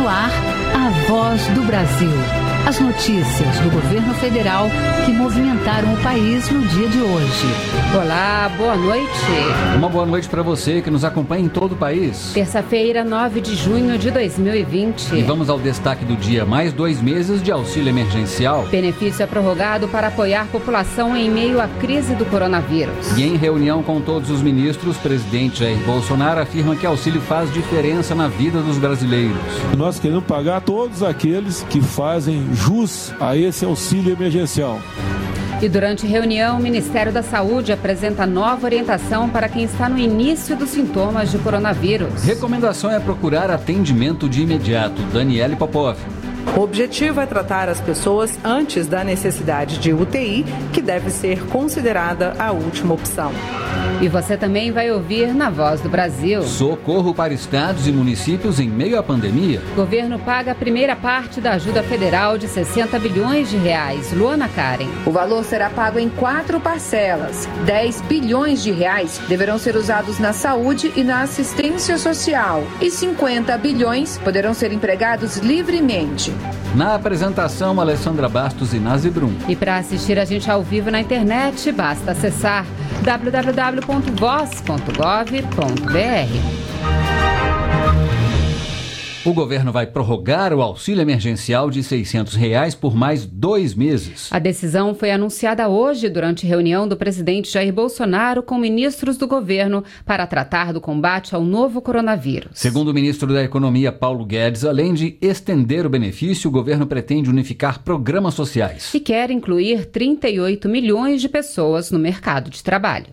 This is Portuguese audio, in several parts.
no ar, a voz do Brasil. As notícias do governo federal que movimentaram o país no dia de hoje. Olá, boa noite. Uma boa noite para você que nos acompanha em todo o país. Terça-feira, 9 de junho de 2020. E vamos ao destaque do dia: mais dois meses de auxílio emergencial. Benefício é prorrogado para apoiar população em meio à crise do coronavírus. E em reunião com todos os ministros, o presidente Jair Bolsonaro afirma que auxílio faz diferença na vida dos brasileiros. Nós queremos pagar todos aqueles que fazem jus a esse auxílio emergencial. E durante reunião, o Ministério da Saúde apresenta nova orientação para quem está no início dos sintomas de coronavírus. Recomendação é procurar atendimento de imediato. Daniele Popov. O objetivo é tratar as pessoas antes da necessidade de UTI, que deve ser considerada a última opção. E você também vai ouvir na Voz do Brasil. Socorro para estados e municípios em meio à pandemia. Governo paga a primeira parte da ajuda federal de 60 bilhões de reais. Luana Karen. O valor será pago em quatro parcelas. 10 bilhões de reais deverão ser usados na saúde e na assistência social. E 50 bilhões poderão ser empregados livremente. Na apresentação, Alessandra Bastos e Nazi Brum. E para assistir a gente ao vivo na internet, basta acessar www.voz.gov.br. O governo vai prorrogar o auxílio emergencial de 600 reais por mais dois meses. A decisão foi anunciada hoje durante reunião do presidente Jair Bolsonaro com ministros do governo para tratar do combate ao novo coronavírus. Segundo o ministro da Economia, Paulo Guedes, além de estender o benefício, o governo pretende unificar programas sociais. E quer incluir 38 milhões de pessoas no mercado de trabalho.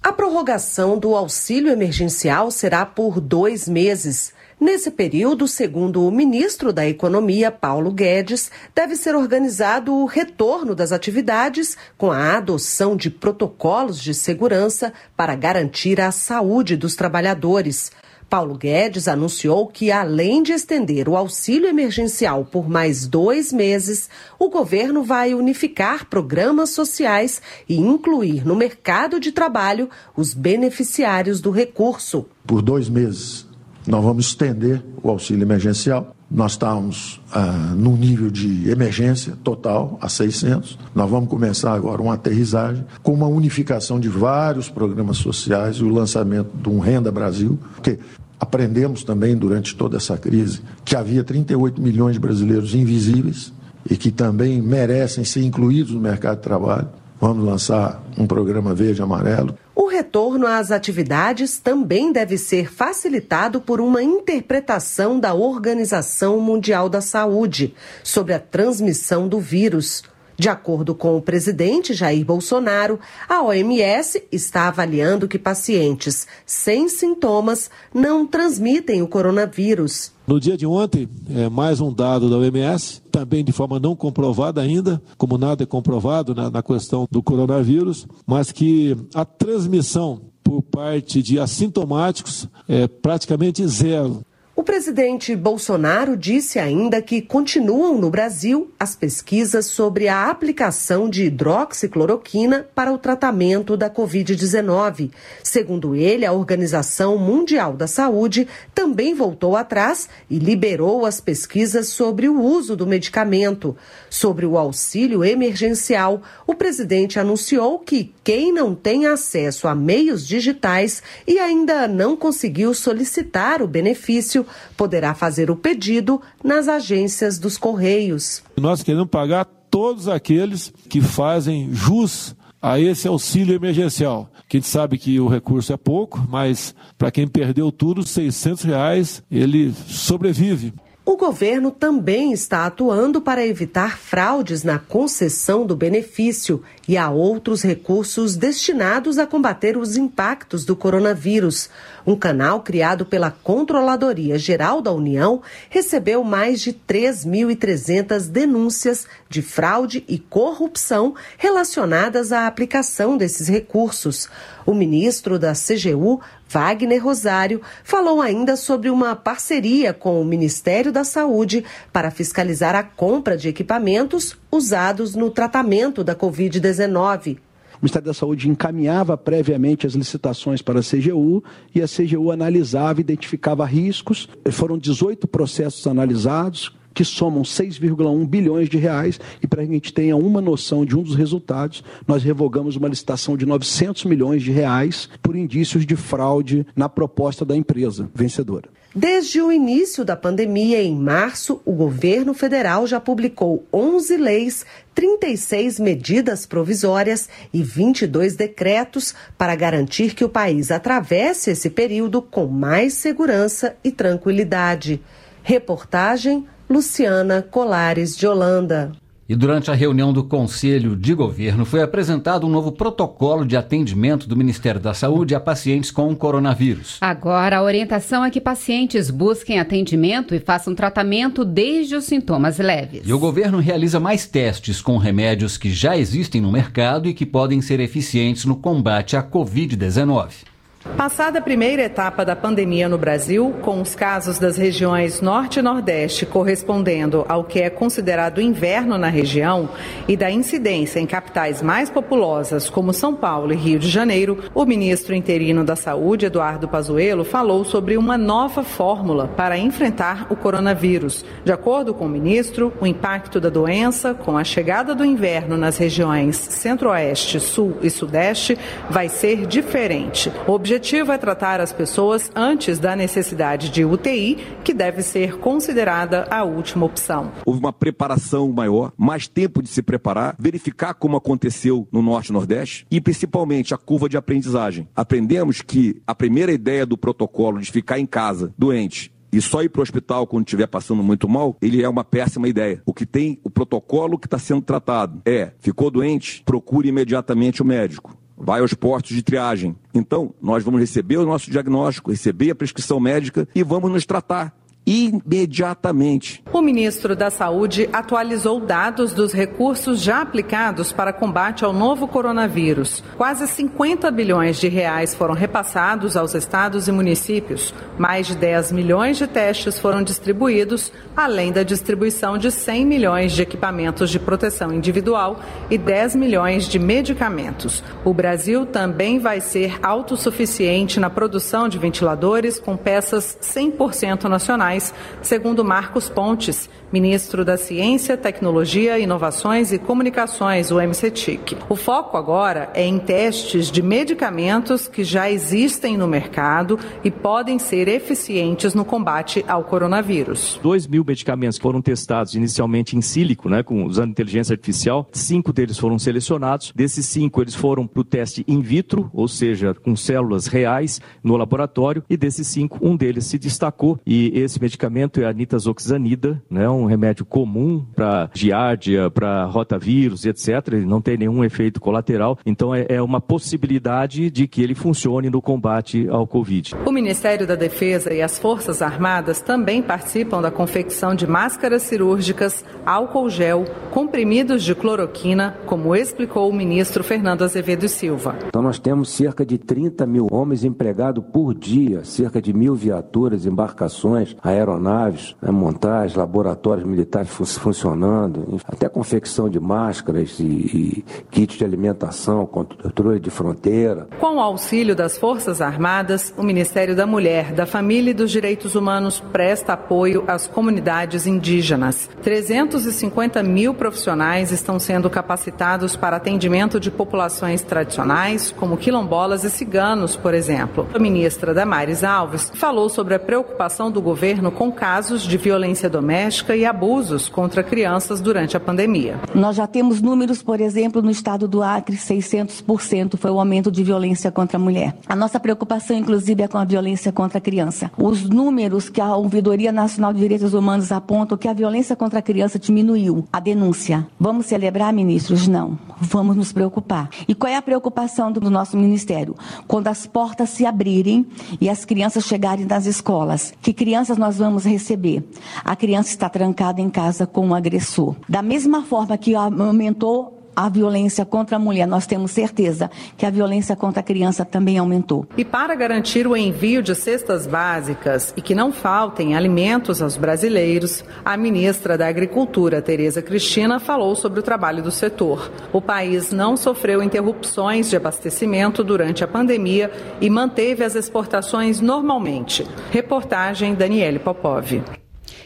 A prorrogação do auxílio emergencial será por dois meses. Nesse período, segundo o ministro da Economia, Paulo Guedes, deve ser organizado o retorno das atividades com a adoção de protocolos de segurança para garantir a saúde dos trabalhadores. Paulo Guedes anunciou que, além de estender o auxílio emergencial por mais dois meses, o governo vai unificar programas sociais e incluir no mercado de trabalho os beneficiários do recurso. Por dois meses, nós vamos estender o auxílio emergencial. Nós estamos ah, nível de emergência total, a 600. Nós vamos começar agora uma aterrissagem com uma unificação de vários programas sociais e o lançamento de um Renda Brasil, porque aprendemos também durante toda essa crise que havia 38 milhões de brasileiros invisíveis e que também merecem ser incluídos no mercado de trabalho. Vamos lançar um programa verde amarelo. O retorno às atividades também deve ser facilitado por uma interpretação da Organização Mundial da Saúde sobre a transmissão do vírus. De acordo com o presidente Jair Bolsonaro, a OMS está avaliando que pacientes sem sintomas não transmitem o coronavírus. No dia de ontem, é, mais um dado da OMS, também de forma não comprovada ainda, como nada é comprovado na, na questão do coronavírus, mas que a transmissão por parte de assintomáticos é praticamente zero. O presidente Bolsonaro disse ainda que continuam no Brasil as pesquisas sobre a aplicação de hidroxicloroquina para o tratamento da Covid-19. Segundo ele, a Organização Mundial da Saúde também voltou atrás e liberou as pesquisas sobre o uso do medicamento. Sobre o auxílio emergencial, o presidente anunciou que quem não tem acesso a meios digitais e ainda não conseguiu solicitar o benefício poderá fazer o pedido nas agências dos Correios. Nós queremos pagar todos aqueles que fazem jus a esse auxílio emergencial. Que a gente sabe que o recurso é pouco, mas para quem perdeu tudo, 600 reais, ele sobrevive. O governo também está atuando para evitar fraudes na concessão do benefício e a outros recursos destinados a combater os impactos do coronavírus. Um canal criado pela Controladoria Geral da União recebeu mais de 3.300 denúncias de fraude e corrupção relacionadas à aplicação desses recursos. O ministro da CGU, Wagner Rosário, falou ainda sobre uma parceria com o Ministério da Saúde para fiscalizar a compra de equipamentos usados no tratamento da Covid-19. o Ministério da Saúde encaminhava previamente as licitações para a CGU e a CGU analisava, identificava riscos. Foram 18 processos analisados, que somam 6,1 bilhões de reais e para que a gente tenha uma noção de um dos resultados, nós revogamos uma licitação de 900 milhões de reais por indícios de fraude na proposta da empresa vencedora. Desde o início da pandemia, em março, o governo federal já publicou 11 leis, 36 medidas provisórias e 22 decretos para garantir que o país atravesse esse período com mais segurança e tranquilidade. Reportagem Luciana Colares de Holanda. E durante a reunião do Conselho de Governo foi apresentado um novo protocolo de atendimento do Ministério da Saúde a pacientes com coronavírus. Agora, a orientação é que pacientes busquem atendimento e façam tratamento desde os sintomas leves. E o governo realiza mais testes com remédios que já existem no mercado e que podem ser eficientes no combate à Covid-19. Passada a primeira etapa da pandemia no Brasil, com os casos das regiões Norte e Nordeste correspondendo ao que é considerado inverno na região e da incidência em capitais mais populosas como São Paulo e Rio de Janeiro, o ministro interino da Saúde, Eduardo Pazuello, falou sobre uma nova fórmula para enfrentar o coronavírus. De acordo com o ministro, o impacto da doença com a chegada do inverno nas regiões Centro-Oeste, Sul e Sudeste vai ser diferente. O objetivo é tratar as pessoas antes da necessidade de UTI, que deve ser considerada a última opção. Houve uma preparação maior, mais tempo de se preparar, verificar como aconteceu no Norte e Nordeste e principalmente a curva de aprendizagem. Aprendemos que a primeira ideia do protocolo de ficar em casa doente e só ir para o hospital quando estiver passando muito mal, ele é uma péssima ideia. O que tem, o protocolo que está sendo tratado é: ficou doente, procure imediatamente o médico vai aos postos de triagem. Então, nós vamos receber o nosso diagnóstico, receber a prescrição médica e vamos nos tratar imediatamente. O ministro da Saúde atualizou dados dos recursos já aplicados para combate ao novo coronavírus. Quase 50 bilhões de reais foram repassados aos estados e municípios. Mais de 10 milhões de testes foram distribuídos, além da distribuição de 100 milhões de equipamentos de proteção individual e 10 milhões de medicamentos. O Brasil também vai ser autossuficiente na produção de ventiladores com peças 100% nacionais segundo Marcos Pontes, ministro da Ciência, Tecnologia, Inovações e Comunicações, o MCTIC. O foco agora é em testes de medicamentos que já existem no mercado e podem ser eficientes no combate ao coronavírus. Dois mil medicamentos foram testados inicialmente em sílico, né, usando inteligência artificial. Cinco deles foram selecionados. Desses cinco, eles foram para o teste in vitro, ou seja, com células reais no laboratório. E desses cinco, um deles se destacou e esse medicamento é a nitazoxanida, né, um remédio comum para giardia, para rotavírus, etc. Ele não tem nenhum efeito colateral, então é, é uma possibilidade de que ele funcione no combate ao Covid. O Ministério da Defesa e as Forças Armadas também participam da confecção de máscaras cirúrgicas, álcool gel, comprimidos de cloroquina, como explicou o ministro Fernando Azevedo Silva. Então nós temos cerca de 30 mil homens empregados por dia, cerca de mil viaturas, embarcações, aeronaves, né, montagem, laboratórios militares fun funcionando, até confecção de máscaras e, e kits de alimentação, controle de fronteira. Com o auxílio das Forças Armadas, o Ministério da Mulher, da Família e dos Direitos Humanos presta apoio às comunidades indígenas. 350 mil profissionais estão sendo capacitados para atendimento de populações tradicionais, como quilombolas e ciganos, por exemplo. A ministra Damares Alves falou sobre a preocupação do governo com casos de violência doméstica e abusos contra crianças durante a pandemia. Nós já temos números, por exemplo, no estado do Acre, 600% foi o aumento de violência contra a mulher. A nossa preocupação, inclusive, é com a violência contra a criança. Os números que a Ouvidoria Nacional de Direitos Humanos apontam que a violência contra a criança diminuiu. A denúncia. Vamos celebrar, ministros? Não. Vamos nos preocupar. E qual é a preocupação do nosso ministério? Quando as portas se abrirem e as crianças chegarem nas escolas, que crianças nós vamos receber? A criança está trancada em casa com o agressor. Da mesma forma que aumentou a violência contra a mulher, nós temos certeza que a violência contra a criança também aumentou. E para garantir o envio de cestas básicas e que não faltem alimentos aos brasileiros, a ministra da Agricultura, Tereza Cristina, falou sobre o trabalho do setor. O país não sofreu interrupções de abastecimento durante a pandemia e manteve as exportações normalmente. Reportagem Daniele Popov.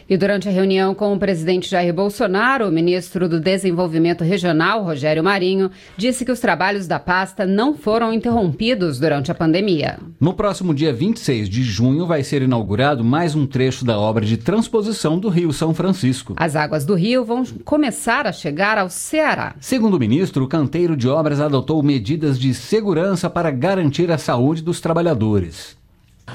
E durante a reunião com o presidente Jair Bolsonaro, o ministro do Desenvolvimento Regional, Rogério Marinho, disse que os trabalhos da pasta não foram interrompidos durante a pandemia. No próximo dia 26 de junho vai ser inaugurado mais um trecho da obra de transposição do Rio São Francisco. As águas do rio vão começar a chegar ao Ceará. Segundo o ministro, o canteiro de obras adotou medidas de segurança para garantir a saúde dos trabalhadores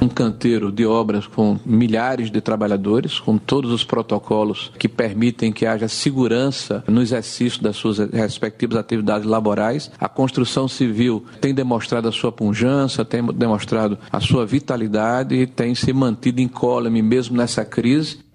um canteiro de obras com milhares de trabalhadores, com todos os protocolos que permitem que haja segurança no exercício das suas respectivas atividades laborais. A construção civil tem demonstrado a sua pujança, tem demonstrado a sua vitalidade e tem se mantido incólume mesmo nessa crise.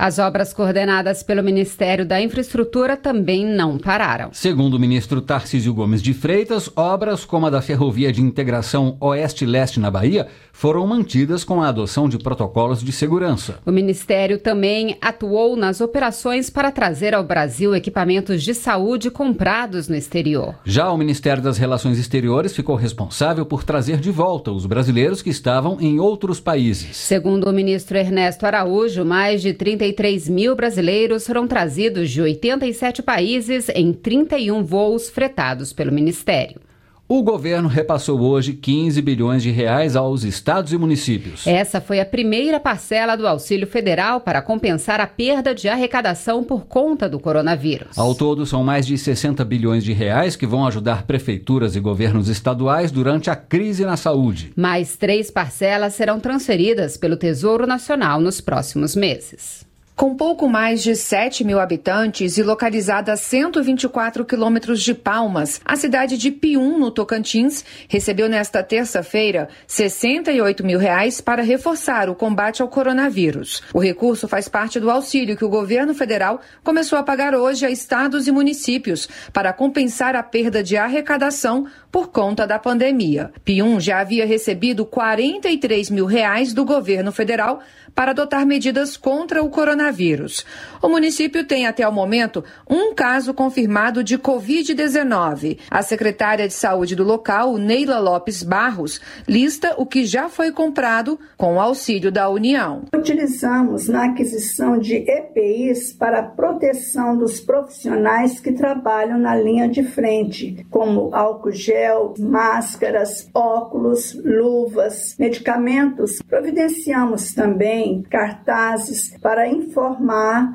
As obras coordenadas pelo Ministério da Infraestrutura também não pararam. Segundo o ministro Tarcísio Gomes de Freitas, obras como a da Ferrovia de Integração Oeste-Leste na Bahia foram mantidas com a adoção de protocolos de segurança. O Ministério também atuou nas operações para trazer ao Brasil equipamentos de saúde comprados no exterior. Já o Ministério das Relações Exteriores ficou responsável por trazer de volta os brasileiros que estavam em outros países. Segundo o ministro Ernesto Araújo, mais de 30 33 mil brasileiros foram trazidos de 87 países em 31 voos fretados pelo Ministério. O governo repassou hoje 15 bilhões de reais aos estados e municípios. Essa foi a primeira parcela do auxílio federal para compensar a perda de arrecadação por conta do coronavírus. Ao todo, são mais de 60 bilhões de reais que vão ajudar prefeituras e governos estaduais durante a crise na saúde. Mais três parcelas serão transferidas pelo Tesouro Nacional nos próximos meses. Com pouco mais de 7 mil habitantes e localizada a 124 quilômetros de Palmas, a cidade de Pium, no Tocantins, recebeu nesta terça-feira 68 mil reais para reforçar o combate ao coronavírus. O recurso faz parte do auxílio que o governo federal começou a pagar hoje a estados e municípios para compensar a perda de arrecadação por conta da pandemia. Pium já havia recebido 43 mil reais do governo federal para adotar medidas contra o coronavírus. O município tem até o momento um caso confirmado de Covid-19. A secretária de saúde do local, Neila Lopes Barros, lista o que já foi comprado com o auxílio da União. Utilizamos na aquisição de EPIs para a proteção dos profissionais que trabalham na linha de frente, como álcool gel, máscaras, óculos, luvas, medicamentos. Providenciamos também cartazes para informar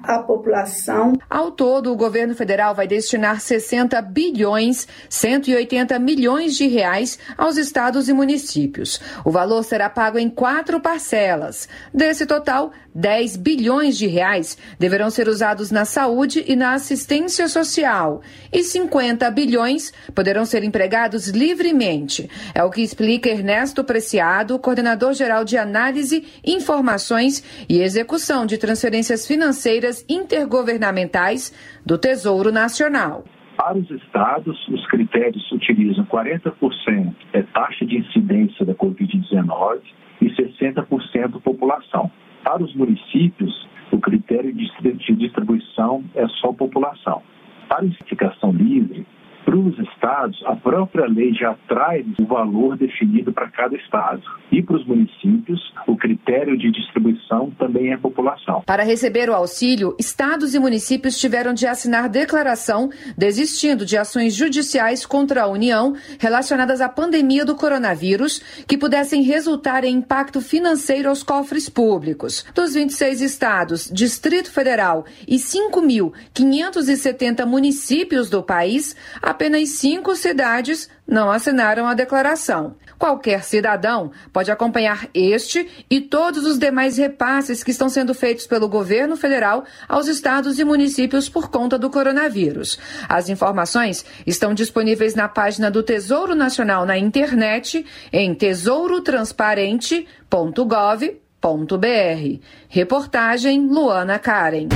a população. Ao todo, o governo federal vai destinar 60 bilhões 180 milhões de reais aos estados e municípios. O valor será pago em quatro parcelas. Desse total, 10 bilhões de reais deverão ser usados na saúde e na assistência social e 50 bilhões poderão ser empregados livremente. É o que explica Ernesto Preciado, coordenador geral de análise, informações e execução de transferências financeiras intergovernamentais do Tesouro Nacional. Para os estados, os critérios utilizam 40% é taxa de incidência da Covid-19 e 60% população. Para os municípios, o critério de distribuição é só população. Para a identificação livre, para os estados, a própria lei já traz o valor definido para cada estado. E para os municípios, o critério de distribuição também é população. Para receber o auxílio, estados e municípios tiveram de assinar declaração desistindo de ações judiciais contra a União relacionadas à pandemia do coronavírus que pudessem resultar em impacto financeiro aos cofres públicos. Dos 26 estados, Distrito Federal e 5.570 municípios do país, a apenas cinco cidades não assinaram a declaração. Qualquer cidadão pode acompanhar este e todos os demais repasses que estão sendo feitos pelo governo federal aos estados e municípios por conta do coronavírus. As informações estão disponíveis na página do Tesouro Nacional na internet em tesouro.transparente.gov.br. Reportagem Luana Karen.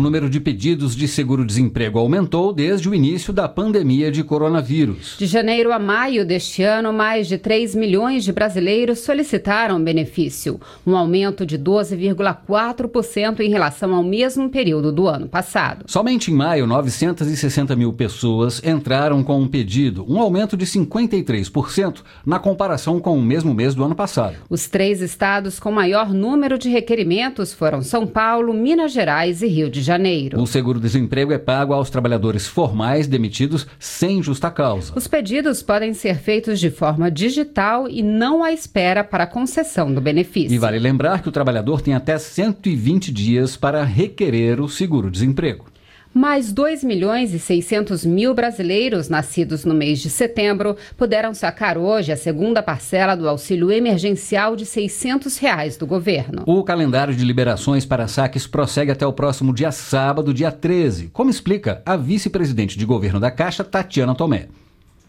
Número de pedidos de seguro-desemprego aumentou desde o início da pandemia de coronavírus. De janeiro a maio deste ano, mais de 3 milhões de brasileiros solicitaram benefício, um aumento de 12,4% em relação ao mesmo período do ano passado. Somente em maio, 960 mil pessoas entraram com um pedido, um aumento de 53% na comparação com o mesmo mês do ano passado. Os três estados com maior número de requerimentos foram São Paulo, Minas Gerais e Rio de Janeiro. O seguro-desemprego é pago aos trabalhadores formais demitidos sem justa causa. Os pedidos podem ser feitos de forma digital e não à espera para concessão do benefício. E vale lembrar que o trabalhador tem até 120 dias para requerer o seguro-desemprego. Mais 2 milhões e 600 mil brasileiros nascidos no mês de setembro puderam sacar hoje a segunda parcela do auxílio emergencial de 600 reais do governo. O calendário de liberações para saques prossegue até o próximo dia sábado, dia 13, como explica a vice-presidente de governo da Caixa, Tatiana Tomé.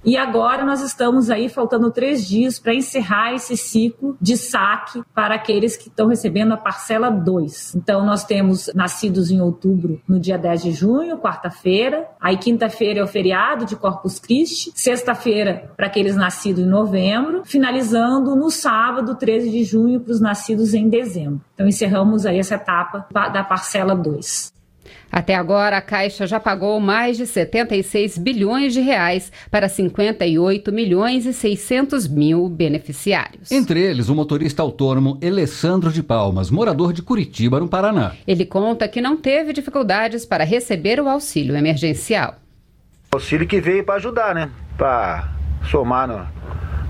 E agora nós estamos aí faltando três dias para encerrar esse ciclo de saque para aqueles que estão recebendo a parcela 2. Então nós temos nascidos em outubro no dia 10 de junho, quarta-feira. Aí quinta-feira é o feriado de Corpus Christi. Sexta-feira para aqueles nascidos em novembro. Finalizando no sábado, 13 de junho, para os nascidos em dezembro. Então encerramos aí essa etapa da parcela 2. Até agora, a Caixa já pagou mais de 76 bilhões de reais para 58 milhões e 600 mil beneficiários. Entre eles, o motorista autônomo Alessandro de Palmas, morador de Curitiba, no Paraná. Ele conta que não teve dificuldades para receber o auxílio emergencial. Auxílio que veio para ajudar, né? Para somar no,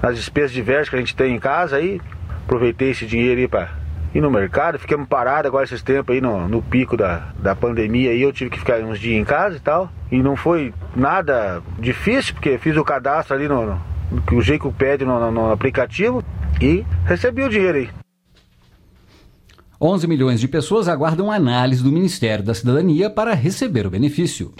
nas despesas diversas que a gente tem em casa aí. Aproveitei esse dinheiro aí para ir no mercado, ficamos parados agora esses tempos aí no, no pico da, da pandemia aí, eu tive que ficar uns dias em casa e tal. E não foi nada difícil, porque fiz o cadastro ali no, no que o Jeito pede no, no, no aplicativo e recebi o dinheiro aí. 11 milhões de pessoas aguardam análise do Ministério da Cidadania para receber o benefício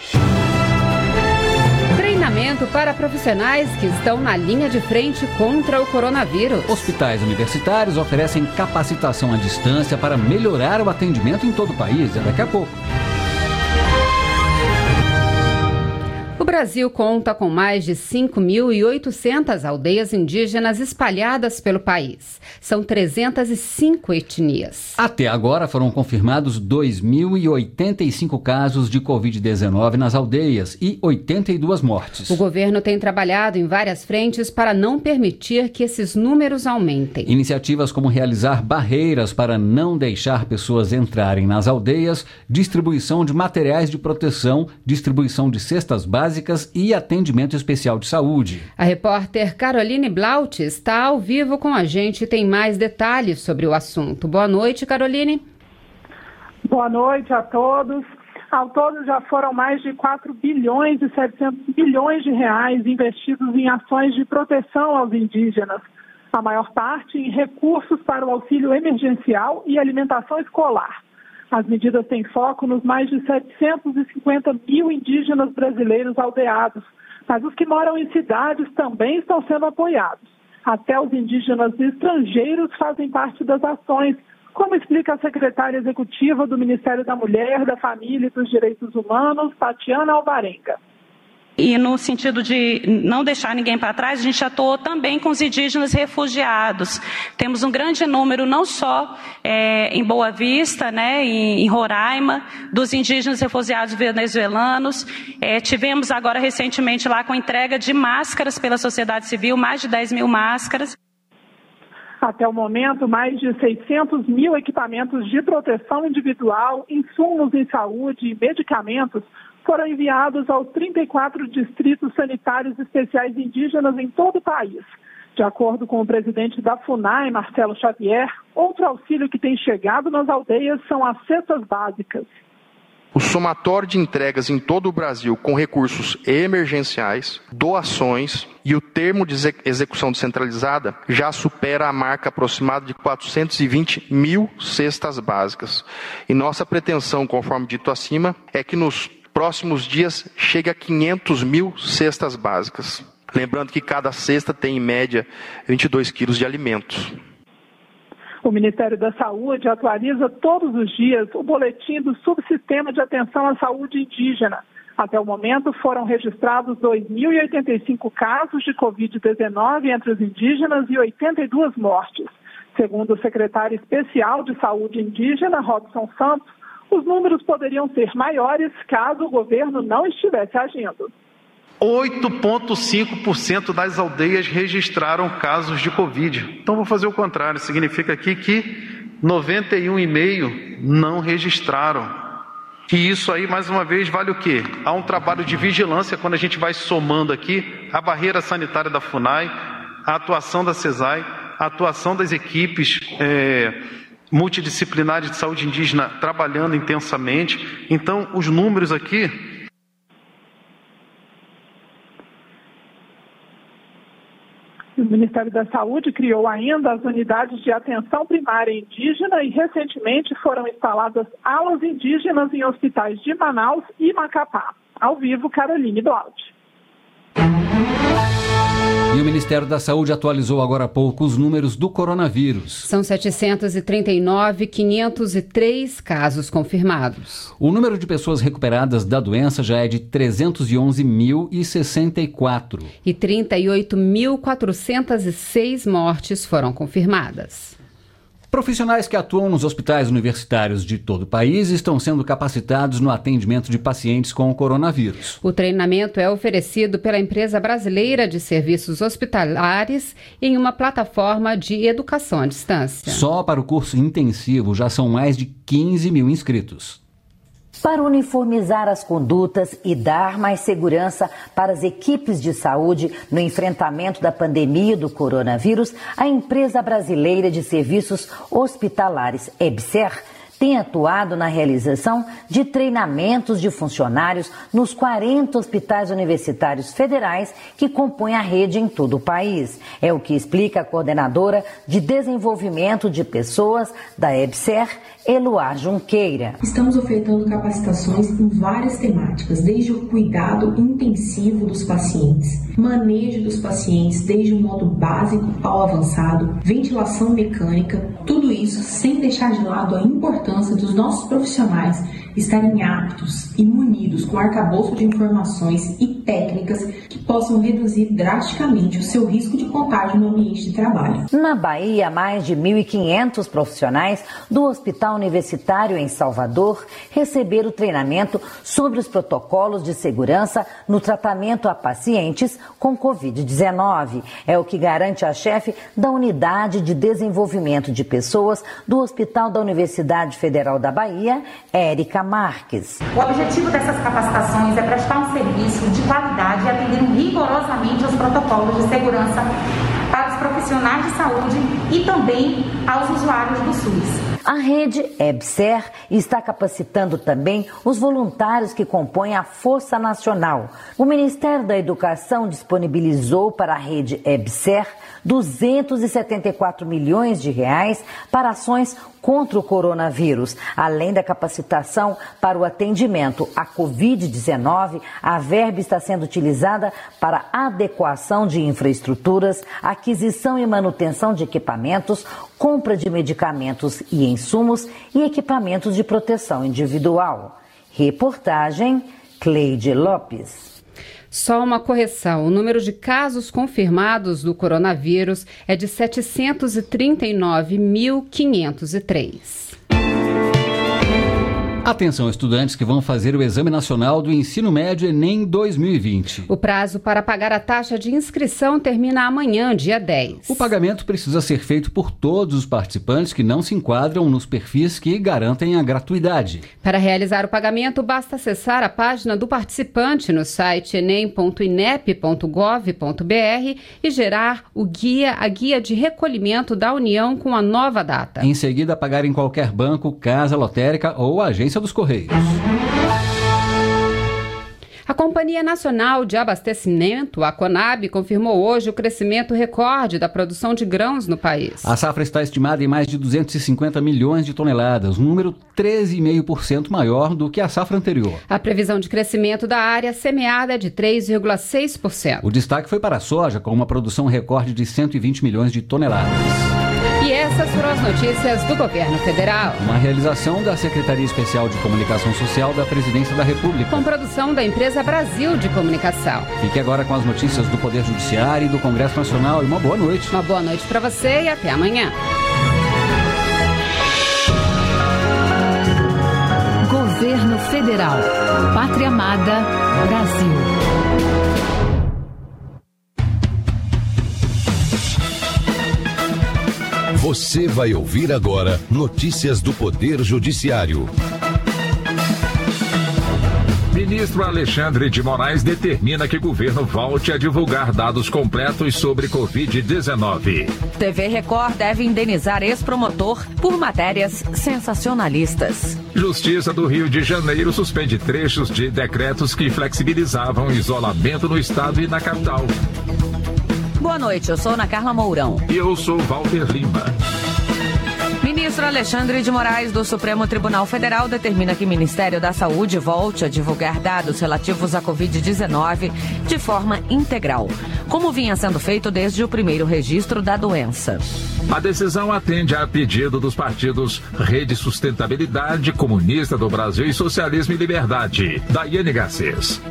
para profissionais que estão na linha de frente contra o coronavírus. Hospitais universitários oferecem capacitação à distância para melhorar o atendimento em todo o país. É daqui a pouco. O Brasil conta com mais de 5.800 aldeias indígenas espalhadas pelo país. São 305 etnias. Até agora foram confirmados 2.085 casos de Covid-19 nas aldeias e 82 mortes. O governo tem trabalhado em várias frentes para não permitir que esses números aumentem. Iniciativas como realizar barreiras para não deixar pessoas entrarem nas aldeias, distribuição de materiais de proteção, distribuição de cestas básicas básicas e atendimento especial de saúde. A repórter Caroline Blaut está ao vivo com a gente e tem mais detalhes sobre o assunto. Boa noite, Caroline. Boa noite a todos. Ao todo já foram mais de 4 bilhões e 700 bilhões de reais investidos em ações de proteção aos indígenas. A maior parte em recursos para o auxílio emergencial e alimentação escolar. As medidas têm foco nos mais de 750 mil indígenas brasileiros aldeados, mas os que moram em cidades também estão sendo apoiados. Até os indígenas estrangeiros fazem parte das ações, como explica a secretária executiva do Ministério da Mulher, da Família e dos Direitos Humanos, Tatiana Alvarenga. E no sentido de não deixar ninguém para trás, a gente atuou também com os indígenas refugiados. Temos um grande número, não só é, em Boa Vista, né, em, em, Roraima, dos indígenas refugiados venezuelanos. É, tivemos agora recentemente lá com entrega de máscaras pela sociedade civil, mais de 10 mil máscaras. Até o momento, mais de 600 mil equipamentos de proteção individual, insumos em saúde e medicamentos foram enviados aos 34 distritos sanitários especiais indígenas em todo o país. De acordo com o presidente da FUNAI, Marcelo Xavier, outro auxílio que tem chegado nas aldeias são as cestas básicas. O somatório de entregas em todo o Brasil com recursos emergenciais, doações e o termo de execução descentralizada já supera a marca aproximada de 420 mil cestas básicas. E nossa pretensão, conforme dito acima, é que nos próximos dias chega a 500 mil cestas básicas. Lembrando que cada cesta tem, em média, 22 quilos de alimentos. O Ministério da Saúde atualiza todos os dias o boletim do Subsistema de Atenção à Saúde Indígena. Até o momento, foram registrados 2.085 casos de Covid-19 entre os indígenas e 82 mortes. Segundo o secretário especial de Saúde Indígena, Robson Santos, os números poderiam ser maiores caso o governo não estivesse agindo. 8,5% das aldeias registraram casos de Covid. Então, vou fazer o contrário. Significa aqui que 91,5% não registraram. E isso aí, mais uma vez, vale o quê? Há um trabalho de vigilância quando a gente vai somando aqui a barreira sanitária da FUNAI, a atuação da CESAI, a atuação das equipes é, multidisciplinares de saúde indígena trabalhando intensamente. Então, os números aqui O Ministério da Saúde criou ainda as unidades de atenção primária indígena e recentemente foram instaladas alas indígenas em hospitais de Manaus e Macapá. Ao vivo, Caroline Blaud. E o Ministério da Saúde atualizou agora há pouco os números do coronavírus. São 739.503 casos confirmados. O número de pessoas recuperadas da doença já é de 311.064. E 38.406 mortes foram confirmadas. Profissionais que atuam nos hospitais universitários de todo o país estão sendo capacitados no atendimento de pacientes com o coronavírus. O treinamento é oferecido pela empresa brasileira de serviços hospitalares em uma plataforma de educação à distância. Só para o curso intensivo já são mais de 15 mil inscritos para uniformizar as condutas e dar mais segurança para as equipes de saúde no enfrentamento da pandemia do coronavírus, a empresa brasileira de serviços hospitalares EBSER tem atuado na realização de treinamentos de funcionários nos 40 hospitais universitários federais que compõem a rede em todo o país. É o que explica a coordenadora de desenvolvimento de pessoas da EBSER, Eluar Junqueira. Estamos ofertando capacitações em várias temáticas, desde o cuidado intensivo dos pacientes, manejo dos pacientes desde o modo básico ao avançado, ventilação mecânica, tudo isso sem deixar de lado a importância dos nossos profissionais estarem aptos e munidos com arcabouço de informações e técnicas que possam reduzir drasticamente o seu risco de contágio no ambiente de trabalho. Na Bahia, mais de 1.500 profissionais do Hospital Universitário em Salvador receberam treinamento sobre os protocolos de segurança no tratamento a pacientes com Covid-19. É o que garante a chefe da Unidade de Desenvolvimento de Pessoas do Hospital da Universidade Federal da Bahia, Érica Marques. O objetivo dessas capacitações é prestar um serviço de qualidade e atender rigorosamente aos protocolos de segurança para os profissionais de saúde e também aos usuários do SUS. A rede EBSER está capacitando também os voluntários que compõem a Força Nacional. O Ministério da Educação disponibilizou para a rede EBSER 274 milhões de reais para ações contra o coronavírus. Além da capacitação para o atendimento à Covid-19, a verba está sendo utilizada para adequação de infraestruturas, aquisição e manutenção de equipamentos, compra de medicamentos e insumos e equipamentos de proteção individual. Reportagem Cleide Lopes. Só uma correção: o número de casos confirmados do coronavírus é de 739.503. Atenção, estudantes que vão fazer o Exame Nacional do Ensino Médio Enem 2020. O prazo para pagar a taxa de inscrição termina amanhã, dia 10. O pagamento precisa ser feito por todos os participantes que não se enquadram nos perfis que garantem a gratuidade. Para realizar o pagamento, basta acessar a página do participante no site enem.inep.gov.br e gerar o guia, a guia de recolhimento da União com a nova data. Em seguida, pagar em qualquer banco, casa lotérica ou agência Dos Correios. A Companhia Nacional de Abastecimento, a Conab, confirmou hoje o crescimento recorde da produção de grãos no país. A safra está estimada em mais de 250 milhões de toneladas, um número 13,5% maior do que a safra anterior. A previsão de crescimento da área semeada é de 3,6%. O destaque foi para a soja, com uma produção recorde de 120 milhões de toneladas. E essas foram as notícias do governo federal. Uma realização da Secretaria Especial de Comunicação Social da Presidência da República. Com produção da empresa Brasil de Comunicação. Fique agora com as notícias do Poder Judiciário e do Congresso Nacional. E uma boa noite. Uma boa noite para você e até amanhã. Governo Federal. Pátria Amada. Brasil. Você vai ouvir agora notícias do Poder Judiciário. Ministro Alexandre de Moraes determina que o governo volte a divulgar dados completos sobre Covid-19. TV Record deve indenizar ex-promotor por matérias sensacionalistas. Justiça do Rio de Janeiro suspende trechos de decretos que flexibilizavam o isolamento no estado e na capital. Boa noite, eu sou Ana Carla Mourão. E eu sou Walter Lima. Ministro Alexandre de Moraes, do Supremo Tribunal Federal, determina que o Ministério da Saúde volte a divulgar dados relativos à Covid-19 de forma integral, como vinha sendo feito desde o primeiro registro da doença. A decisão atende a pedido dos partidos Rede Sustentabilidade, Comunista do Brasil e Socialismo e Liberdade. Daiane Garcês.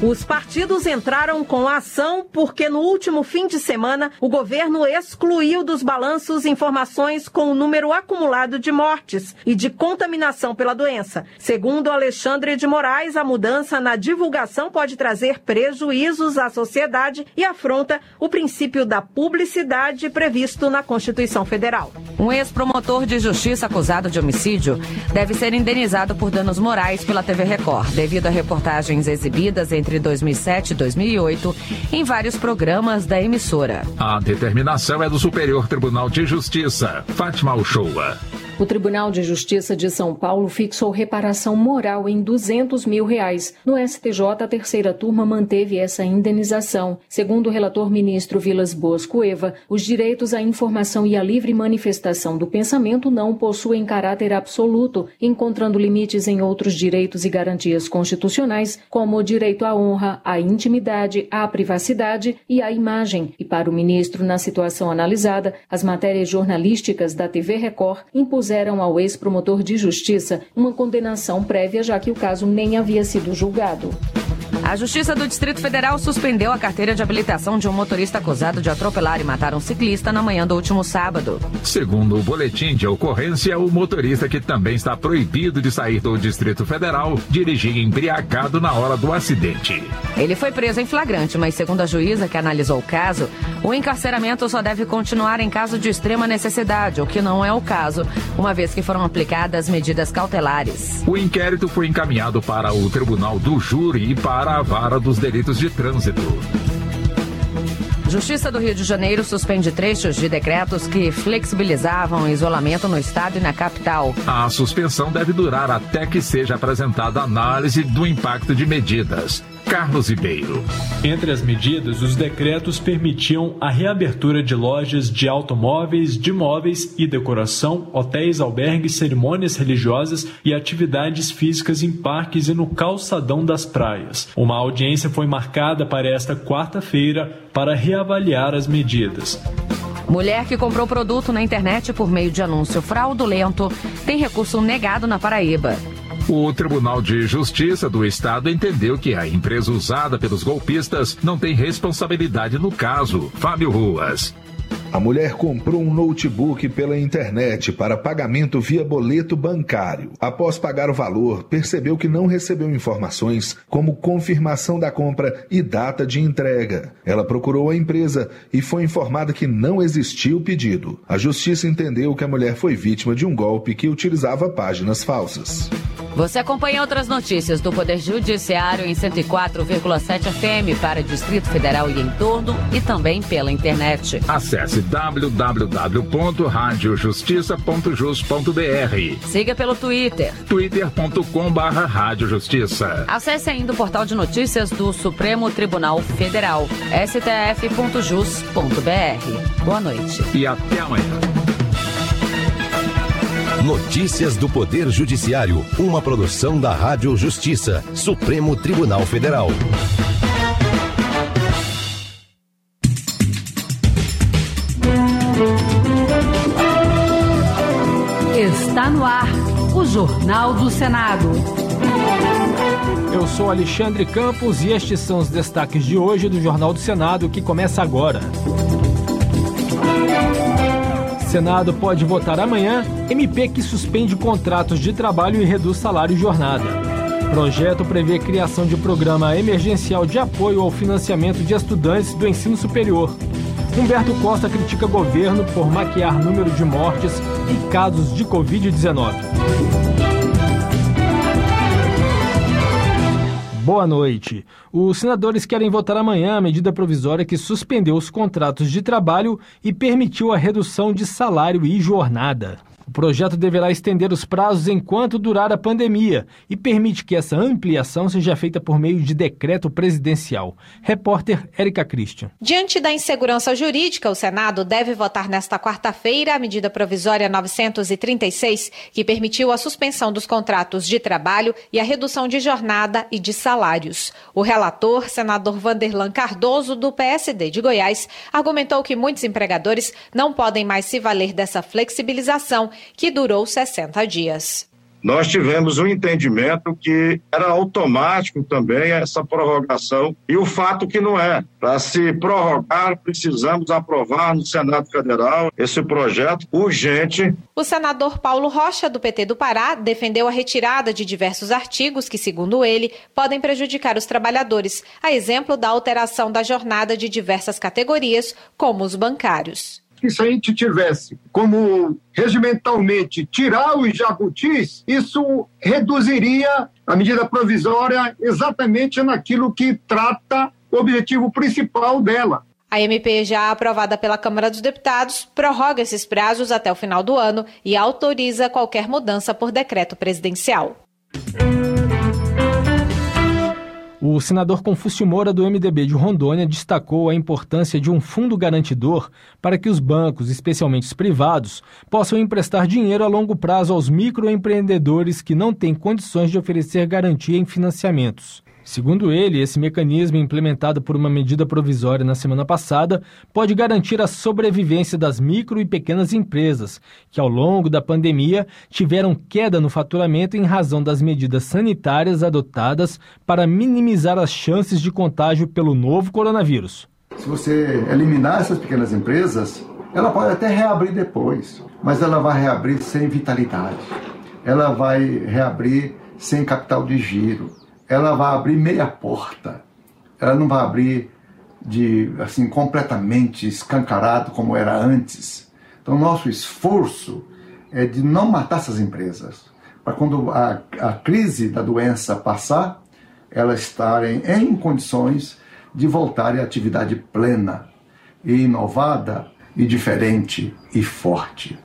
Os partidos entraram com a ação porque no último fim de semana o governo excluiu dos balanços informações com o número acumulado de mortes e de contaminação pela doença. Segundo Alexandre de Moraes, a mudança na divulgação pode trazer prejuízos à sociedade e afronta o princípio da publicidade previsto na Constituição Federal. Um ex-promotor de justiça acusado de homicídio deve ser indenizado por danos morais pela TV Record, devido a reportagens exibidas entre entre 2007 e 2008 em vários programas da emissora. A determinação é do Superior Tribunal de Justiça, Fátima Uchoa. O Tribunal de Justiça de São Paulo fixou reparação moral em 200 mil reais. No STJ, a terceira turma manteve essa indenização. Segundo o relator ministro Vilas Boas Cueva, os direitos à informação e à livre manifestação do pensamento não possuem caráter absoluto, encontrando limites em outros direitos e garantias constitucionais, como o direito à honra, à intimidade, à privacidade e à imagem. E para o ministro, na situação analisada, as matérias jornalísticas da TV Record impuseram impuseram ao ex-promotor de justiça uma condenação prévia, já que o caso nem havia sido julgado. A Justiça do Distrito Federal suspendeu a carteira de habilitação de um motorista acusado de atropelar e matar um ciclista na manhã do último sábado. Segundo o boletim de ocorrência, o motorista que também está proibido de sair do Distrito Federal dirigia embriagado na hora do acidente. Ele foi preso em flagrante, mas segundo a juíza que analisou o caso, o encarceramento só deve continuar em caso de extrema necessidade, o que não é o caso, uma vez que foram aplicadas medidas cautelares. O inquérito foi encaminhado para o Tribunal do Júri e para Vara dos Delitos de Trânsito. Justiça do Rio de Janeiro suspende trechos de decretos que flexibilizavam o isolamento no estado e na capital. A suspensão deve durar até que seja apresentada análise do impacto de medidas. Carlos Ribeiro. Entre as medidas, os decretos permitiam a reabertura de lojas de automóveis, de móveis e decoração, hotéis, albergues, cerimônias religiosas e atividades físicas em parques e no calçadão das praias. Uma audiência foi marcada para esta quarta-feira para reavaliar as medidas. Mulher que comprou produto na internet por meio de anúncio fraudulento tem recurso negado na Paraíba. O Tribunal de Justiça do Estado entendeu que a empresa usada pelos golpistas não tem responsabilidade no caso. Fábio Ruas. A mulher comprou um notebook pela internet para pagamento via boleto bancário. Após pagar o valor, percebeu que não recebeu informações como confirmação da compra e data de entrega. Ela procurou a empresa e foi informada que não existia o pedido. A justiça entendeu que a mulher foi vítima de um golpe que utilizava páginas falsas. Você acompanha outras notícias do Poder Judiciário em 104,7 FM para Distrito Federal e em torno e também pela internet. Acesse www.radiojustiça.jus.br. Siga pelo Twitter. twitter.com.br Justiça. Acesse ainda o portal de notícias do Supremo Tribunal Federal, stf.jus.br. Boa noite. E até amanhã. Notícias do Poder Judiciário, uma produção da Rádio Justiça, Supremo Tribunal Federal. Está no ar o Jornal do Senado. Eu sou Alexandre Campos e estes são os destaques de hoje do Jornal do Senado que começa agora. Senado pode votar amanhã MP que suspende contratos de trabalho e reduz salário e jornada. Projeto prevê criação de programa emergencial de apoio ao financiamento de estudantes do ensino superior. Humberto Costa critica governo por maquiar número de mortes e casos de Covid-19. Boa noite. Os senadores querem votar amanhã a medida provisória que suspendeu os contratos de trabalho e permitiu a redução de salário e jornada. O projeto deverá estender os prazos enquanto durar a pandemia e permite que essa ampliação seja feita por meio de decreto presidencial. Repórter Érica Christian. Diante da insegurança jurídica, o Senado deve votar nesta quarta-feira a medida provisória 936, que permitiu a suspensão dos contratos de trabalho e a redução de jornada e de salários. O relator, senador Vanderlan Cardoso, do PSD de Goiás, argumentou que muitos empregadores não podem mais se valer dessa flexibilização que durou 60 dias. Nós tivemos um entendimento que era automático também essa prorrogação e o fato que não é. Para se prorrogar, precisamos aprovar no Senado Federal esse projeto urgente. O senador Paulo Rocha, do PT do Pará, defendeu a retirada de diversos artigos que, segundo ele, podem prejudicar os trabalhadores, a exemplo da alteração da jornada de diversas categorias, como os bancários que se a gente tivesse como regimentalmente tirar os jabutis, isso reduziria a medida provisória exatamente naquilo que trata o objetivo principal dela. A MP, já aprovada pela Câmara dos Deputados, prorroga esses prazos até o final do ano e autoriza qualquer mudança por decreto presidencial. O senador Confúcio Moura, do MDB de Rondônia, destacou a importância de um fundo garantidor para que os bancos, especialmente os privados, possam emprestar dinheiro a longo prazo aos microempreendedores que não têm condições de oferecer garantia em financiamentos. Segundo ele, esse mecanismo, implementado por uma medida provisória na semana passada, pode garantir a sobrevivência das micro e pequenas empresas, que ao longo da pandemia tiveram queda no faturamento em razão das medidas sanitárias adotadas para minimizar as chances de contágio pelo novo coronavírus. Se você eliminar essas pequenas empresas, ela pode até reabrir depois, mas ela vai reabrir sem vitalidade. Ela vai reabrir sem capital de giro ela vai abrir meia porta. Ela não vai abrir de assim completamente escancarado como era antes. Então nosso esforço é de não matar essas empresas, para quando a, a crise da doença passar, elas estarem em condições de voltarem à atividade plena e inovada e diferente e forte.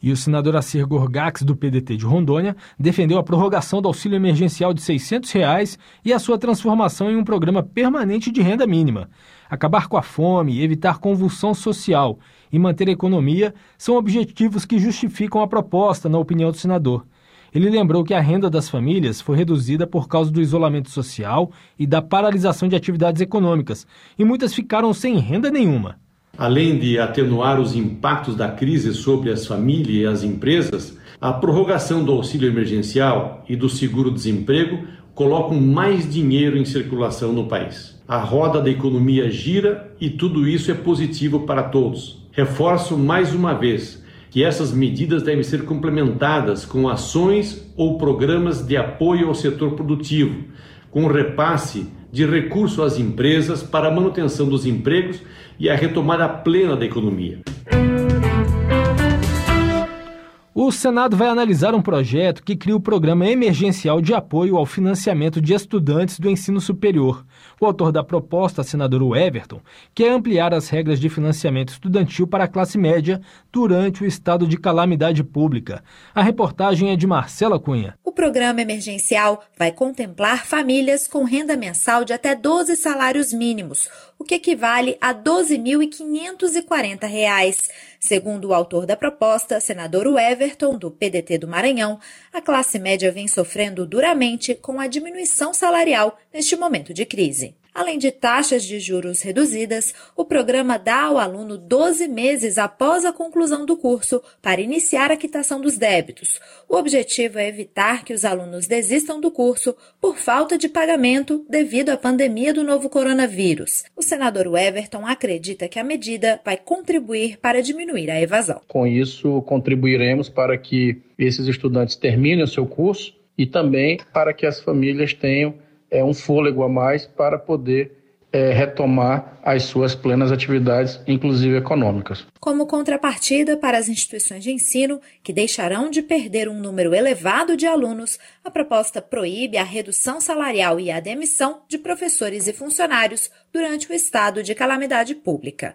E o senador Assir Gorgax, do PDT de Rondônia, defendeu a prorrogação do auxílio emergencial de 600 reais e a sua transformação em um programa permanente de renda mínima. Acabar com a fome, evitar convulsão social e manter a economia são objetivos que justificam a proposta, na opinião do senador. Ele lembrou que a renda das famílias foi reduzida por causa do isolamento social e da paralisação de atividades econômicas, e muitas ficaram sem renda nenhuma. Além de atenuar os impactos da crise sobre as famílias e as empresas, a prorrogação do auxílio emergencial e do seguro-desemprego colocam mais dinheiro em circulação no país. A roda da economia gira e tudo isso é positivo para todos. Reforço mais uma vez que essas medidas devem ser complementadas com ações ou programas de apoio ao setor produtivo, com repasse de recurso às empresas para a manutenção dos empregos e a retomada plena da economia. O Senado vai analisar um projeto que cria o Programa Emergencial de Apoio ao Financiamento de Estudantes do Ensino Superior. O autor da proposta, senador Everton, quer ampliar as regras de financiamento estudantil para a classe média durante o estado de calamidade pública. A reportagem é de Marcela Cunha. O programa emergencial vai contemplar famílias com renda mensal de até 12 salários mínimos, o que equivale a R$ 12.540. Segundo o autor da proposta, senador Everton, do PDT do Maranhão, a classe média vem sofrendo duramente com a diminuição salarial neste momento de crise. Além de taxas de juros reduzidas, o programa dá ao aluno 12 meses após a conclusão do curso para iniciar a quitação dos débitos. O objetivo é evitar que os alunos desistam do curso por falta de pagamento devido à pandemia do novo coronavírus. O senador Everton acredita que a medida vai contribuir para diminuir a evasão. Com isso, contribuiremos para que esses estudantes terminem o seu curso e também para que as famílias tenham é, um fôlego a mais para poder é, retomar as suas plenas atividades, inclusive econômicas. Como contrapartida para as instituições de ensino, que deixarão de perder um número elevado de alunos, a proposta proíbe a redução salarial e a demissão de professores e funcionários durante o estado de calamidade pública.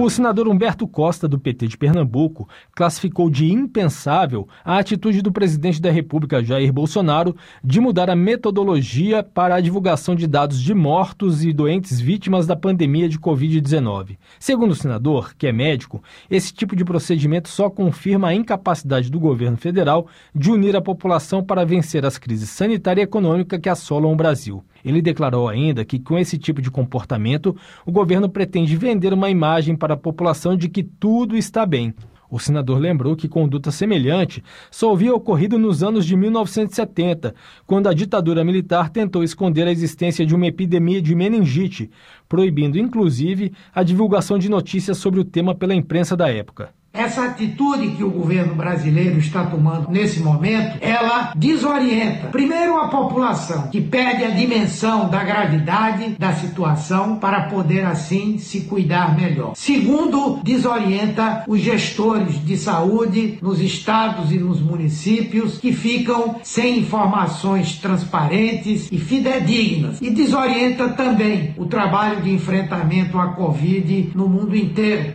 O senador Humberto Costa, do PT de Pernambuco, classificou de impensável a atitude do presidente da República, Jair Bolsonaro, de mudar a metodologia para a divulgação de dados de mortos e doentes vítimas da pandemia de Covid-19. Segundo o senador, que é médico, esse tipo de procedimento só confirma a incapacidade do governo federal de unir a população para vencer as crises sanitária e econômica que assolam o Brasil. Ele declarou ainda que, com esse tipo de comportamento, o governo pretende vender uma imagem para a população de que tudo está bem. O senador lembrou que conduta semelhante só havia ocorrido nos anos de 1970, quando a ditadura militar tentou esconder a existência de uma epidemia de meningite, proibindo inclusive a divulgação de notícias sobre o tema pela imprensa da época. Essa atitude que o governo brasileiro está tomando nesse momento, ela desorienta, primeiro, a população, que perde a dimensão da gravidade da situação para poder, assim, se cuidar melhor. Segundo, desorienta os gestores de saúde nos estados e nos municípios que ficam sem informações transparentes e fidedignas. E desorienta também o trabalho de enfrentamento à Covid no mundo inteiro.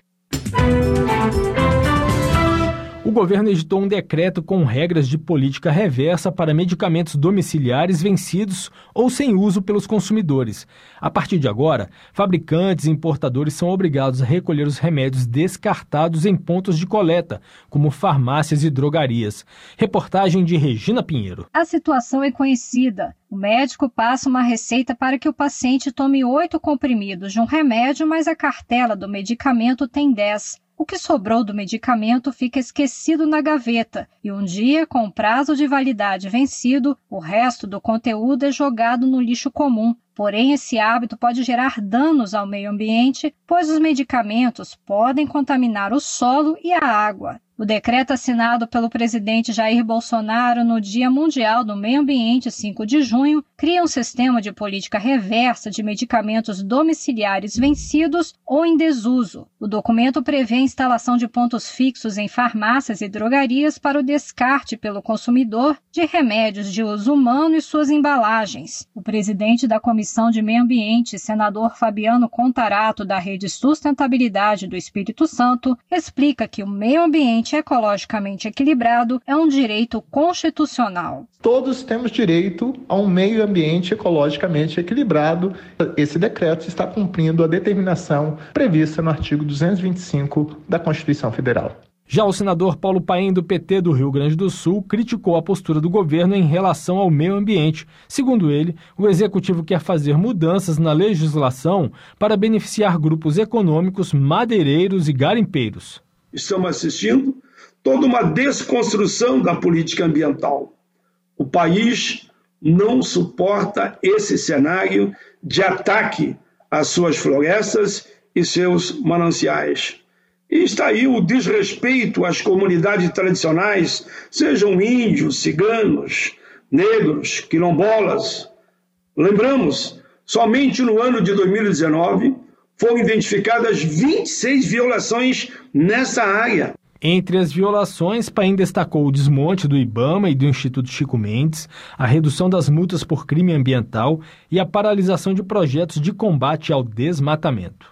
O governo editou um decreto com regras de política reversa para medicamentos domiciliares vencidos ou sem uso pelos consumidores. A partir de agora, fabricantes e importadores são obrigados a recolher os remédios descartados em pontos de coleta, como farmácias e drogarias. Reportagem de Regina Pinheiro. A situação é conhecida. O médico passa uma receita para que o paciente tome oito comprimidos de um remédio, mas a cartela do medicamento tem dez. O que sobrou do medicamento fica esquecido na gaveta e um dia, com o prazo de validade vencido, o resto do conteúdo é jogado no lixo comum. Porém, esse hábito pode gerar danos ao meio ambiente, pois os medicamentos podem contaminar o solo e a água. O decreto assinado pelo presidente Jair Bolsonaro no Dia Mundial do Meio Ambiente, 5 de junho, cria um sistema de política reversa de medicamentos domiciliares vencidos ou em desuso. O documento prevê a instalação de pontos fixos em farmácias e drogarias para o descarte pelo consumidor de remédios de uso humano e suas embalagens. O presidente da Comissão de Meio Ambiente, senador Fabiano Contarato, da Rede Sustentabilidade do Espírito Santo, explica que o meio ambiente ecologicamente equilibrado é um direito constitucional. Todos temos direito a um meio ambiente ecologicamente equilibrado. Esse decreto está cumprindo a determinação prevista no artigo 225 da Constituição Federal. Já o senador Paulo Paim, do PT do Rio Grande do Sul, criticou a postura do governo em relação ao meio ambiente. Segundo ele, o executivo quer fazer mudanças na legislação para beneficiar grupos econômicos, madeireiros e garimpeiros estamos assistindo toda uma desconstrução da política ambiental. O país não suporta esse cenário de ataque às suas florestas e seus mananciais. E está aí o desrespeito às comunidades tradicionais, sejam índios, ciganos, negros, quilombolas. Lembramos, somente no ano de 2019, foram identificadas 26 violações nessa área. Entre as violações, Paim destacou o desmonte do IBAMA e do Instituto Chico Mendes, a redução das multas por crime ambiental e a paralisação de projetos de combate ao desmatamento.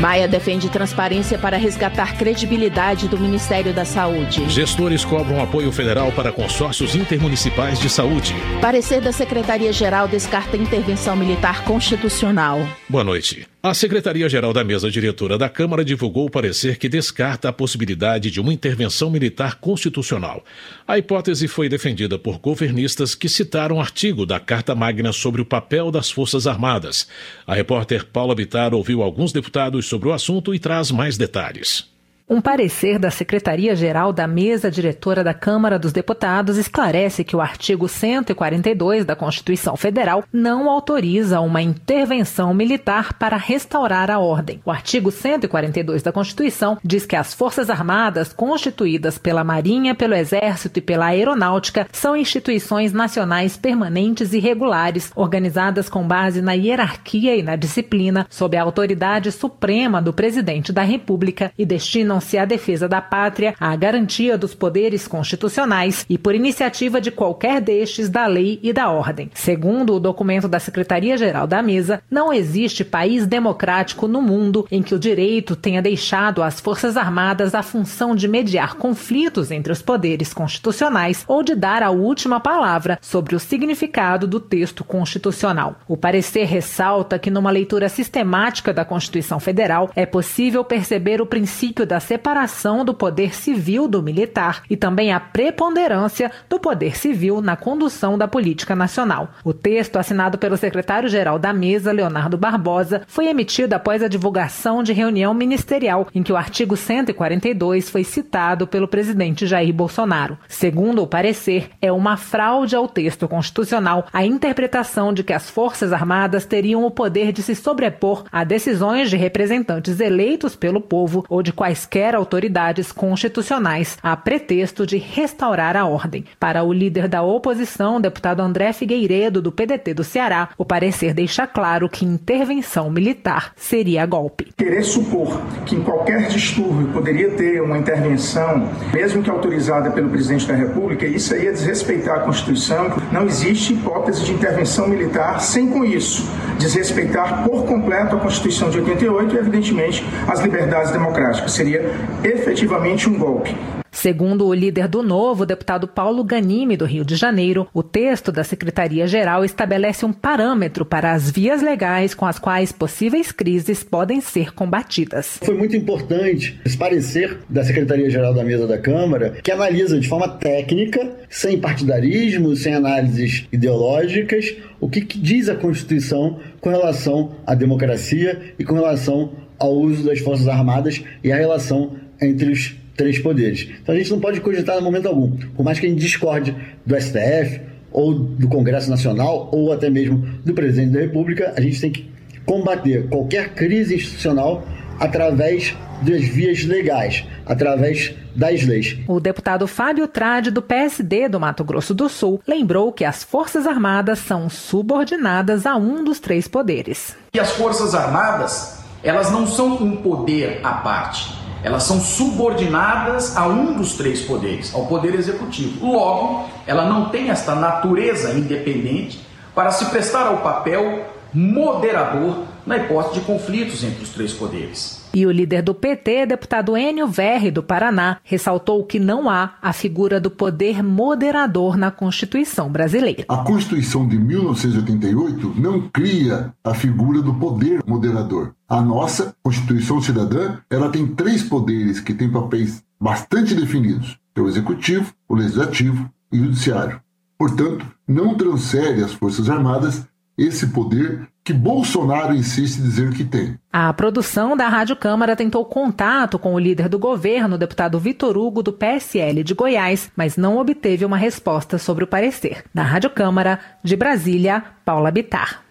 Maia defende transparência para resgatar credibilidade do Ministério da Saúde. Gestores cobram apoio federal para consórcios intermunicipais de saúde. Parecer da Secretaria-Geral descarta intervenção militar constitucional. Boa noite. A Secretaria-Geral da Mesa Diretora da Câmara divulgou o parecer que descarta a possibilidade de uma intervenção militar constitucional. A hipótese foi defendida por governistas que citaram um artigo da Carta Magna sobre o papel das Forças Armadas. A repórter Paula Bitar ouviu alguns deputados sobre o assunto e traz mais detalhes. Um parecer da Secretaria-Geral da Mesa Diretora da Câmara dos Deputados esclarece que o artigo 142 da Constituição Federal não autoriza uma intervenção militar para restaurar a ordem. O artigo 142 da Constituição diz que as Forças Armadas, constituídas pela Marinha, pelo Exército e pela Aeronáutica, são instituições nacionais permanentes e regulares, organizadas com base na hierarquia e na disciplina, sob a autoridade suprema do Presidente da República e destinam se à defesa da pátria, à garantia dos poderes constitucionais e por iniciativa de qualquer destes da lei e da ordem. Segundo o documento da Secretaria-Geral da Mesa, não existe país democrático no mundo em que o direito tenha deixado às Forças Armadas a função de mediar conflitos entre os poderes constitucionais ou de dar a última palavra sobre o significado do texto constitucional. O parecer ressalta que numa leitura sistemática da Constituição Federal é possível perceber o princípio da separação do poder civil do militar e também a preponderância do poder civil na condução da política nacional. O texto, assinado pelo secretário-geral da mesa, Leonardo Barbosa, foi emitido após a divulgação de reunião ministerial em que o artigo 142 foi citado pelo presidente Jair Bolsonaro. Segundo o parecer, é uma fraude ao texto constitucional a interpretação de que as Forças Armadas teriam o poder de se sobrepor a decisões de representantes eleitos pelo povo ou de quaisquer quaisquer autoridades constitucionais, a pretexto de restaurar a ordem. Para o líder da oposição, deputado André Figueiredo, do PDT do Ceará, o parecer deixa claro que intervenção militar seria golpe. Querer supor que em qualquer distúrbio poderia ter uma intervenção, mesmo que autorizada pelo presidente da República, isso aí é desrespeitar a Constituição. Não existe hipótese de intervenção militar sem, com isso, desrespeitar por completo a Constituição de 88 e, evidentemente, as liberdades democráticas. Seria efetivamente um golpe. Segundo o líder do Novo, o deputado Paulo Ganime, do Rio de Janeiro, o texto da Secretaria-Geral estabelece um parâmetro para as vias legais com as quais possíveis crises podem ser combatidas. Foi muito importante esse parecer da Secretaria-Geral da Mesa da Câmara, que analisa de forma técnica, sem partidarismo, sem análises ideológicas, o que, que diz a Constituição com relação à democracia e com relação ao uso das Forças Armadas e a relação entre os três poderes. Então a gente não pode cogitar em momento algum, por mais que a gente discorde do STF ou do Congresso Nacional ou até mesmo do Presidente da República, a gente tem que combater qualquer crise institucional através das vias legais, através das leis. O deputado Fábio Trade, do PSD do Mato Grosso do Sul, lembrou que as Forças Armadas são subordinadas a um dos três poderes. E as Forças Armadas elas não são um poder à parte. Elas são subordinadas a um dos três poderes, ao poder executivo. Logo, ela não tem esta natureza independente para se prestar ao papel moderador na hipótese de conflitos entre os três poderes. E o líder do PT, deputado Enio Verri, do Paraná, ressaltou que não há a figura do poder moderador na Constituição brasileira. A Constituição de 1988 não cria a figura do poder moderador. A nossa Constituição Cidadã, ela tem três poderes que têm papéis bastante definidos, é o executivo, o legislativo e o judiciário. Portanto, não transfere às Forças Armadas esse poder que Bolsonaro insiste em dizer que tem. A produção da Rádio Câmara tentou contato com o líder do governo, o deputado Vitor Hugo, do PSL de Goiás, mas não obteve uma resposta sobre o parecer. Da Rádio Câmara, de Brasília, Paula Bitar.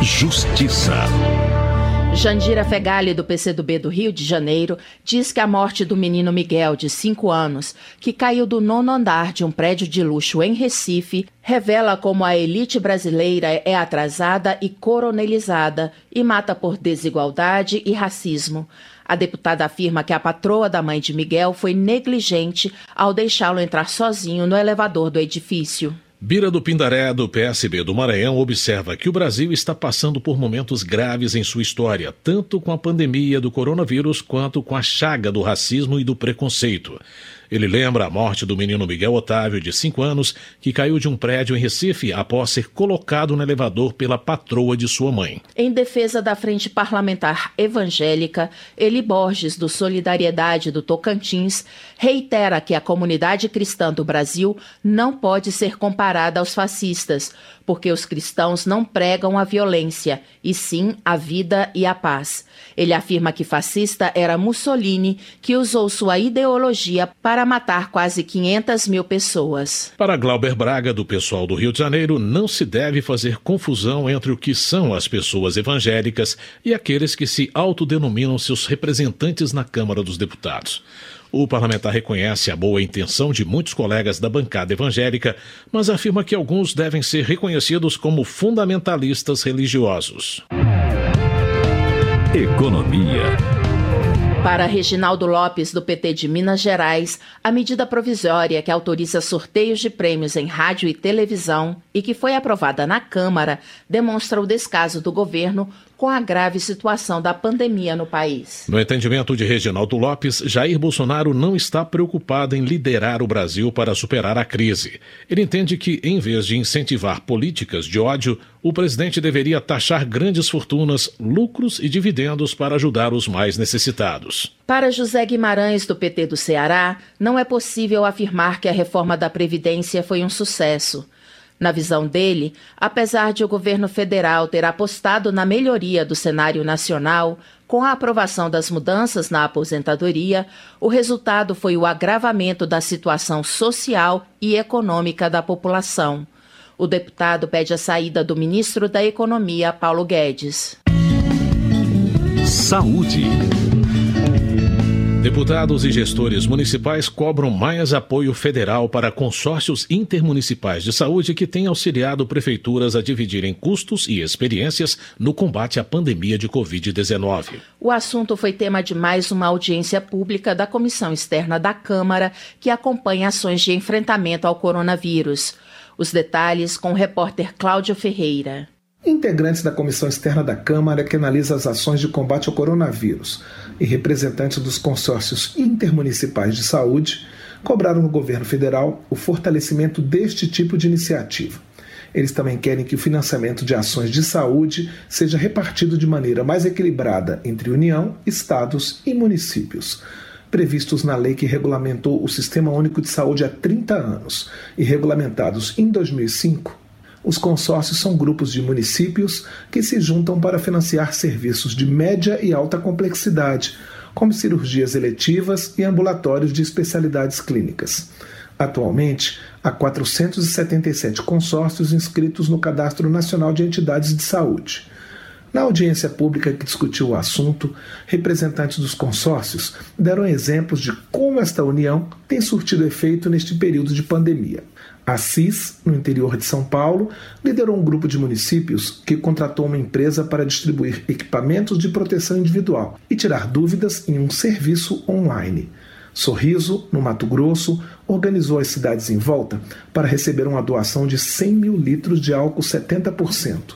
Justiça. Jandira Fegali, do PCdoB do Rio de Janeiro, diz que a morte do menino Miguel, de 5 anos, que caiu do nono andar de um prédio de luxo em Recife, revela como a elite brasileira é atrasada e coronelizada e mata por desigualdade e racismo. A deputada afirma que a patroa da mãe de Miguel foi negligente ao deixá-lo entrar sozinho no elevador do edifício. Bira do Pindaré, do PSB do Maranhão, observa que o Brasil está passando por momentos graves em sua história, tanto com a pandemia do coronavírus quanto com a chaga do racismo e do preconceito. Ele lembra a morte do menino Miguel Otávio, de 5 anos, que caiu de um prédio em Recife após ser colocado no elevador pela patroa de sua mãe. Em defesa da Frente Parlamentar Evangélica, Eli Borges, do Solidariedade do Tocantins, reitera que a comunidade cristã do Brasil não pode ser comparada aos fascistas, porque os cristãos não pregam a violência, e sim a vida e a paz. Ele afirma que fascista era Mussolini, que usou sua ideologia para matar quase 500 mil pessoas. Para Glauber Braga, do pessoal do Rio de Janeiro, não se deve fazer confusão entre o que são as pessoas evangélicas e aqueles que se autodenominam seus representantes na Câmara dos Deputados. O parlamentar reconhece a boa intenção de muitos colegas da bancada evangélica, mas afirma que alguns devem ser reconhecidos como fundamentalistas religiosos. Economia. Para Reginaldo Lopes, do PT de Minas Gerais, a medida provisória que autoriza sorteios de prêmios em rádio e televisão e que foi aprovada na Câmara demonstra o descaso do governo com a grave situação da pandemia no país. No entendimento de Reginaldo Lopes, Jair Bolsonaro não está preocupado em liderar o Brasil para superar a crise. Ele entende que, em vez de incentivar políticas de ódio, o presidente deveria taxar grandes fortunas, lucros e dividendos para ajudar os mais necessitados. Para José Guimarães, do PT do Ceará, não é possível afirmar que a reforma da Previdência foi um sucesso. Na visão dele, apesar de o governo federal ter apostado na melhoria do cenário nacional, com a aprovação das mudanças na aposentadoria, o resultado foi o agravamento da situação social e econômica da população. O deputado pede a saída do ministro da Economia, Paulo Guedes. Saúde. Deputados e gestores municipais cobram mais apoio federal para consórcios intermunicipais de saúde que têm auxiliado prefeituras a dividirem custos e experiências no combate à pandemia de Covid-19. O assunto foi tema de mais uma audiência pública da Comissão Externa da Câmara, que acompanha ações de enfrentamento ao coronavírus. Os detalhes com o repórter Cláudio Ferreira. Integrantes da Comissão Externa da Câmara que analisa as ações de combate ao coronavírus e representantes dos consórcios intermunicipais de saúde cobraram no governo federal o fortalecimento deste tipo de iniciativa. Eles também querem que o financiamento de ações de saúde seja repartido de maneira mais equilibrada entre União, estados e municípios previstos na lei que regulamentou o Sistema Único de Saúde há 30 anos e regulamentados em 2005, os consórcios são grupos de municípios que se juntam para financiar serviços de média e alta complexidade, como cirurgias eletivas e ambulatórios de especialidades clínicas. Atualmente, há 477 consórcios inscritos no Cadastro Nacional de Entidades de Saúde. Na audiência pública que discutiu o assunto, representantes dos consórcios deram exemplos de como esta união tem surtido efeito neste período de pandemia. A CIS, no interior de São Paulo, liderou um grupo de municípios que contratou uma empresa para distribuir equipamentos de proteção individual e tirar dúvidas em um serviço online. Sorriso, no Mato Grosso, organizou as cidades em volta para receber uma doação de 100 mil litros de álcool 70%.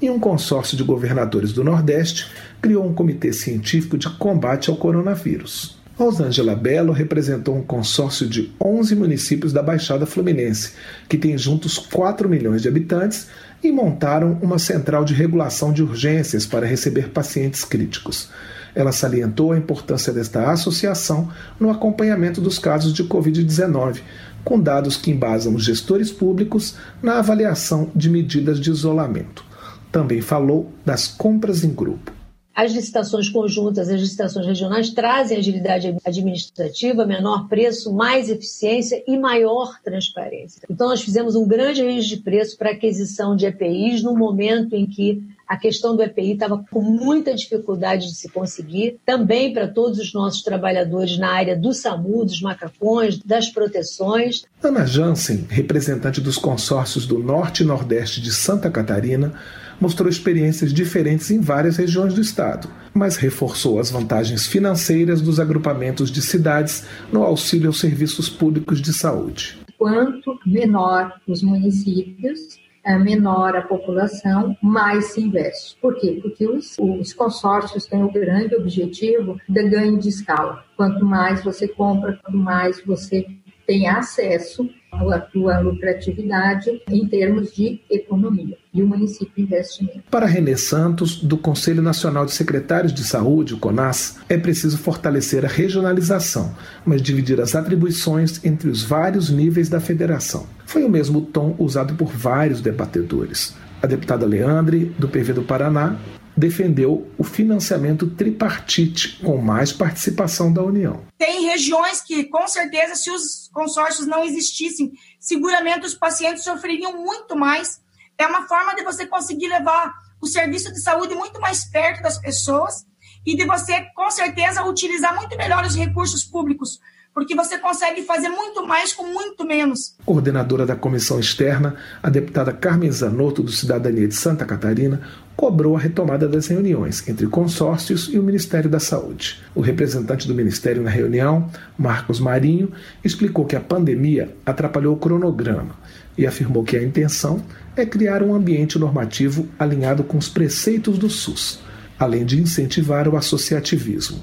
E um consórcio de governadores do Nordeste criou um comitê científico de combate ao coronavírus. Rosângela Belo representou um consórcio de 11 municípios da Baixada Fluminense, que tem juntos 4 milhões de habitantes, e montaram uma central de regulação de urgências para receber pacientes críticos. Ela salientou a importância desta associação no acompanhamento dos casos de Covid-19, com dados que embasam os gestores públicos na avaliação de medidas de isolamento. Também falou das compras em grupo. As licitações conjuntas, as licitações regionais trazem agilidade administrativa, menor preço, mais eficiência e maior transparência. Então, nós fizemos um grande range de preço para aquisição de EPIs no momento em que a questão do EPI estava com muita dificuldade de se conseguir, também para todos os nossos trabalhadores na área do SAMU, dos macacões, das proteções. Ana Jansen, representante dos consórcios do Norte e Nordeste de Santa Catarina, mostrou experiências diferentes em várias regiões do estado, mas reforçou as vantagens financeiras dos agrupamentos de cidades no auxílio aos serviços públicos de saúde. quanto menor os municípios, é menor a população, mais se investe. Por quê? Porque os, os consórcios têm o grande objetivo de ganho de escala. Quanto mais você compra, quanto mais você tem acesso à tua lucratividade em termos de economia. E o município investe. Para Renê Santos, do Conselho Nacional de Secretários de Saúde, o CONAS, é preciso fortalecer a regionalização, mas dividir as atribuições entre os vários níveis da federação. Foi o mesmo tom usado por vários debatedores. A deputada Leandre, do PV do Paraná, defendeu o financiamento tripartite, com mais participação da União. Tem regiões que, com certeza, se os consórcios não existissem, seguramente os pacientes sofreriam muito mais. É uma forma de você conseguir levar o serviço de saúde muito mais perto das pessoas e de você, com certeza, utilizar muito melhor os recursos públicos, porque você consegue fazer muito mais com muito menos. Coordenadora da comissão externa, a deputada Carmen Zanotto, do Cidadania de Santa Catarina, cobrou a retomada das reuniões entre consórcios e o Ministério da Saúde. O representante do Ministério na reunião, Marcos Marinho, explicou que a pandemia atrapalhou o cronograma e afirmou que a intenção é criar um ambiente normativo alinhado com os preceitos do SUS, além de incentivar o associativismo.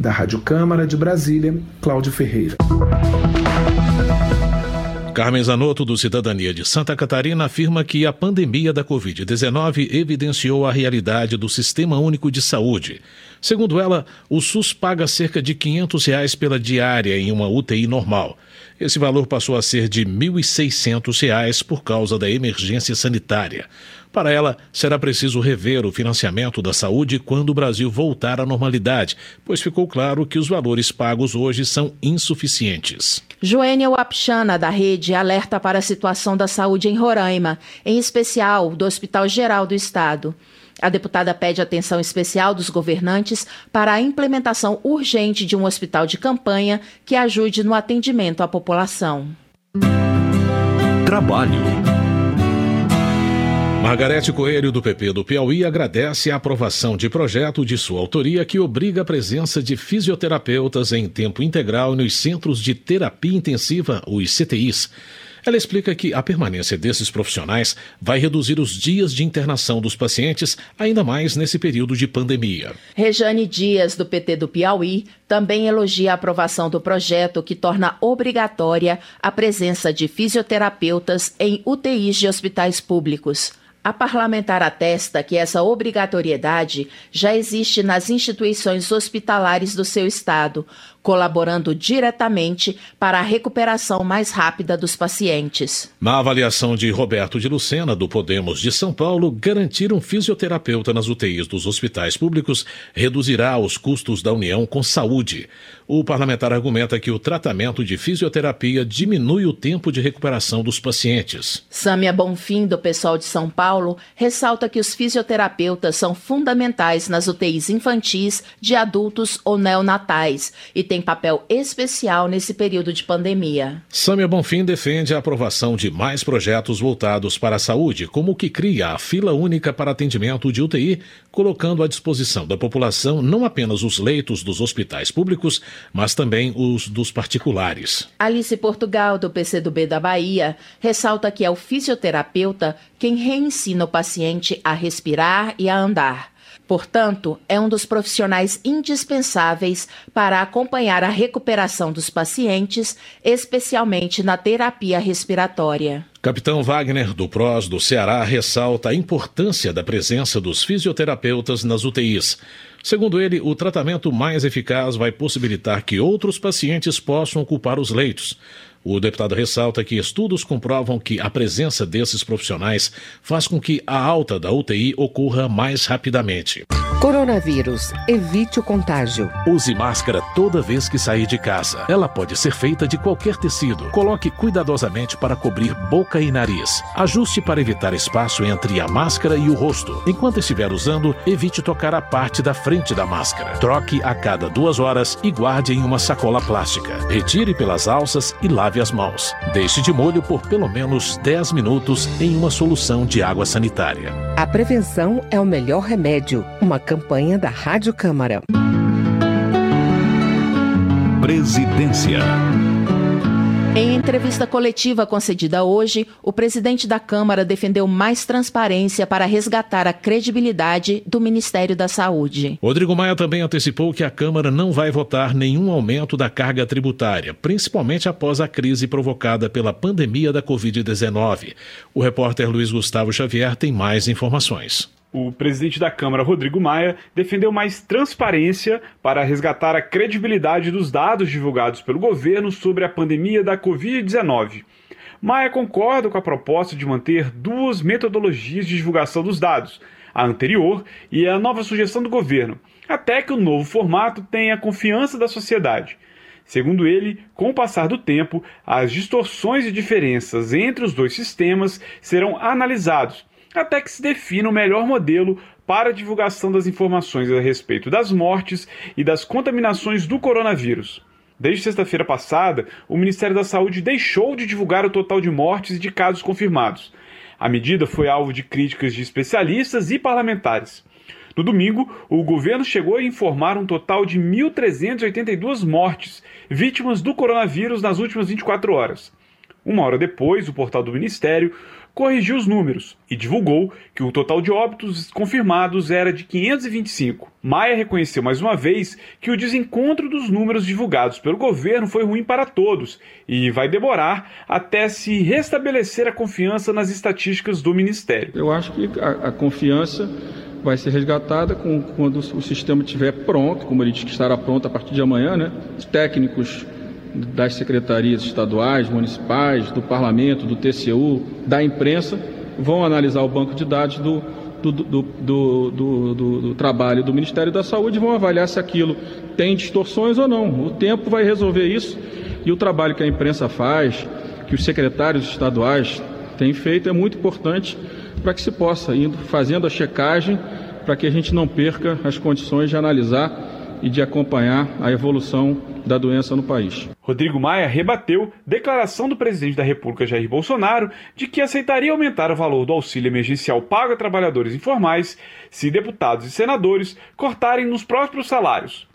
Da Rádio Câmara de Brasília, Cláudio Ferreira. Carmen Zanotto, do Cidadania de Santa Catarina, afirma que a pandemia da Covid-19 evidenciou a realidade do Sistema Único de Saúde. Segundo ela, o SUS paga cerca de 500 reais pela diária em uma UTI normal. Esse valor passou a ser de R$ 1.600 por causa da emergência sanitária. Para ela, será preciso rever o financiamento da saúde quando o Brasil voltar à normalidade, pois ficou claro que os valores pagos hoje são insuficientes. Joênia Wapchana, da rede, alerta para a situação da saúde em Roraima, em especial do Hospital Geral do Estado. A deputada pede atenção especial dos governantes para a implementação urgente de um hospital de campanha que ajude no atendimento à população. Trabalho. Margarete Coelho, do PP do Piauí, agradece a aprovação de projeto de sua autoria que obriga a presença de fisioterapeutas em tempo integral nos centros de terapia intensiva, os CTIs. Ela explica que a permanência desses profissionais vai reduzir os dias de internação dos pacientes, ainda mais nesse período de pandemia. Rejane Dias, do PT do Piauí, também elogia a aprovação do projeto que torna obrigatória a presença de fisioterapeutas em UTIs de hospitais públicos. A parlamentar atesta que essa obrigatoriedade já existe nas instituições hospitalares do seu estado, colaborando diretamente para a recuperação mais rápida dos pacientes. Na avaliação de Roberto de Lucena, do Podemos de São Paulo, garantir um fisioterapeuta nas UTIs dos hospitais públicos reduzirá os custos da União com saúde. O parlamentar argumenta que o tratamento de fisioterapia diminui o tempo de recuperação dos pacientes. Sâmia Bonfim, do pessoal de São Paulo, ressalta que os fisioterapeutas são fundamentais nas UTIs infantis, de adultos ou neonatais e tem papel especial nesse período de pandemia. Sâmia Bonfim defende a aprovação de mais projetos voltados para a saúde, como o que cria a fila única para atendimento de UTI, colocando à disposição da população não apenas os leitos dos hospitais públicos, mas também os dos particulares. Alice Portugal, do PCdoB da Bahia, ressalta que é o fisioterapeuta quem reensina o paciente a respirar e a andar. Portanto, é um dos profissionais indispensáveis para acompanhar a recuperação dos pacientes, especialmente na terapia respiratória. Capitão Wagner, do PROS do Ceará, ressalta a importância da presença dos fisioterapeutas nas UTIs. Segundo ele, o tratamento mais eficaz vai possibilitar que outros pacientes possam ocupar os leitos. O deputado ressalta que estudos comprovam que a presença desses profissionais faz com que a alta da UTI ocorra mais rapidamente. Coronavírus. Evite o contágio. Use máscara toda vez que sair de casa. Ela pode ser feita de qualquer tecido. Coloque cuidadosamente para cobrir boca e nariz. Ajuste para evitar espaço entre a máscara e o rosto. Enquanto estiver usando, evite tocar a parte da frente da máscara. Troque a cada duas horas e guarde em uma sacola plástica. Retire pelas alças e lave as mãos. Deixe de molho por pelo menos 10 minutos em uma solução de água sanitária. A prevenção é o melhor remédio. Uma campanha da Rádio Câmara. Presidência. Em entrevista coletiva concedida hoje, o presidente da Câmara defendeu mais transparência para resgatar a credibilidade do Ministério da Saúde. Rodrigo Maia também antecipou que a Câmara não vai votar nenhum aumento da carga tributária, principalmente após a crise provocada pela pandemia da Covid-19. O repórter Luiz Gustavo Xavier tem mais informações. O presidente da Câmara, Rodrigo Maia, defendeu mais transparência para resgatar a credibilidade dos dados divulgados pelo governo sobre a pandemia da Covid-19. Maia concorda com a proposta de manter duas metodologias de divulgação dos dados, a anterior e a nova sugestão do governo, até que o novo formato tenha a confiança da sociedade. Segundo ele, com o passar do tempo, as distorções e diferenças entre os dois sistemas serão analisados até que se defina o melhor modelo para a divulgação das informações a respeito das mortes e das contaminações do coronavírus. Desde sexta-feira passada, o Ministério da Saúde deixou de divulgar o total de mortes e de casos confirmados. A medida foi alvo de críticas de especialistas e parlamentares. No domingo, o governo chegou a informar um total de 1.382 mortes, vítimas do coronavírus nas últimas 24 horas. Uma hora depois, o portal do Ministério corrigiu os números e divulgou que o total de óbitos confirmados era de 525. Maia reconheceu mais uma vez que o desencontro dos números divulgados pelo governo foi ruim para todos e vai demorar até se restabelecer a confiança nas estatísticas do Ministério. Eu acho que a, a confiança vai ser resgatada com, quando o sistema estiver pronto, como ele disse que estará pronto a partir de amanhã, né? Os técnicos das secretarias estaduais, municipais, do parlamento, do TCU, da imprensa, vão analisar o banco de dados do, do, do, do, do, trabalho do Ministério da Saúde e vão avaliar se aquilo tem distorções ou não. O tempo vai resolver isso e o trabalho que a imprensa faz, que os secretários estaduais têm feito, é muito importante para que se possa, indo fazendo a checagem, para que a gente não perca as condições de analisar e de acompanhar a evolução da doença no país. Rodrigo Maia rebateu declaração do presidente da República Jair Bolsonaro de que aceitaria aumentar o valor do auxílio emergencial pago a trabalhadores informais se deputados e senadores cortarem nos próprios salários.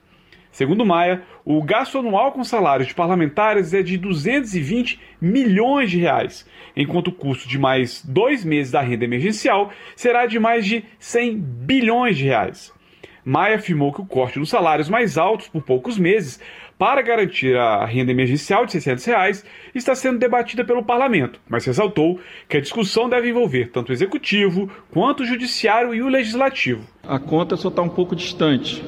Segundo Maia, o gasto anual com salários de parlamentares é de 220 milhões de reais, enquanto o custo de mais dois meses da renda emergencial será de mais de 100 bilhões de reais. Maia afirmou que o corte nos salários mais altos por poucos meses para garantir a renda emergencial de 600 reais está sendo debatida pelo parlamento, mas ressaltou que a discussão deve envolver tanto o executivo quanto o judiciário e o legislativo. A conta só está um pouco distante.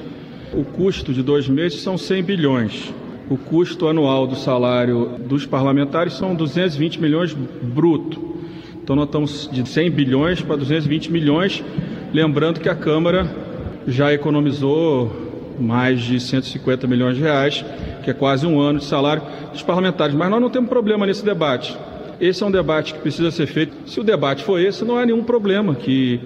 O custo de dois meses são 100 bilhões. O custo anual do salário dos parlamentares são 220 milhões bruto. Então nós estamos de 100 bilhões para 220 milhões, lembrando que a Câmara já economizou mais de 150 milhões de reais, que é quase um ano de salário dos parlamentares. Mas nós não temos problema nesse debate. Esse é um debate que precisa ser feito. Se o debate for esse, não há nenhum problema que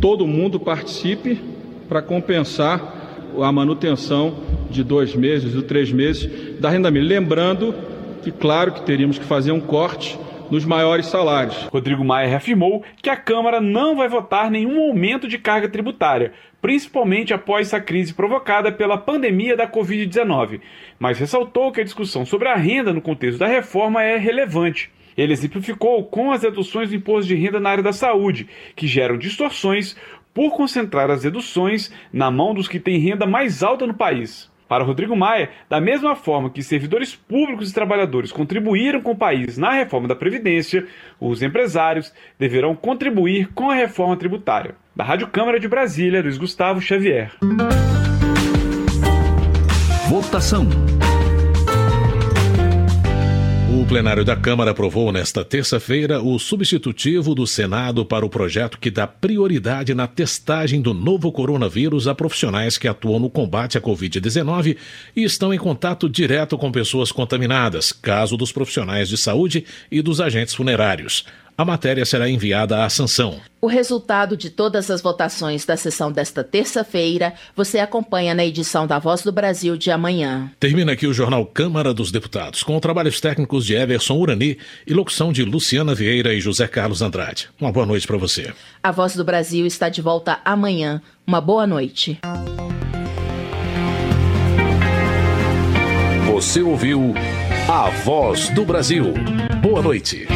todo mundo participe para compensar a manutenção de dois meses ou três meses da renda mínima. Lembrando que, claro, que teríamos que fazer um corte nos maiores salários. Rodrigo Maia reafirmou que a Câmara não vai votar nenhum aumento de carga tributária, principalmente após essa crise provocada pela pandemia da Covid-19, mas ressaltou que a discussão sobre a renda no contexto da reforma é relevante. Ele exemplificou com as reduções do imposto de renda na área da saúde, que geram distorções por concentrar as reduções na mão dos que têm renda mais alta no país. Para Rodrigo Maia, da mesma forma que servidores públicos e trabalhadores contribuíram com o país na reforma da Previdência, os empresários deverão contribuir com a reforma tributária. Da Rádio Câmara de Brasília, Luiz Gustavo Xavier. Votação. O plenário da Câmara aprovou nesta terça-feira o substitutivo do Senado para o projeto que dá prioridade na testagem do novo coronavírus a profissionais que atuam no combate à Covid-19 e estão em contato direto com pessoas contaminadas, caso dos profissionais de saúde e dos agentes funerários. A matéria será enviada à sanção. O resultado de todas as votações da sessão desta terça-feira você acompanha na edição da Voz do Brasil de amanhã. Termina aqui o jornal Câmara dos Deputados, com trabalhos técnicos de Everson Urani e locução de Luciana Vieira e José Carlos Andrade. Uma boa noite para você. A Voz do Brasil está de volta amanhã. Uma boa noite. Você ouviu. A voz do Brasil. Boa noite.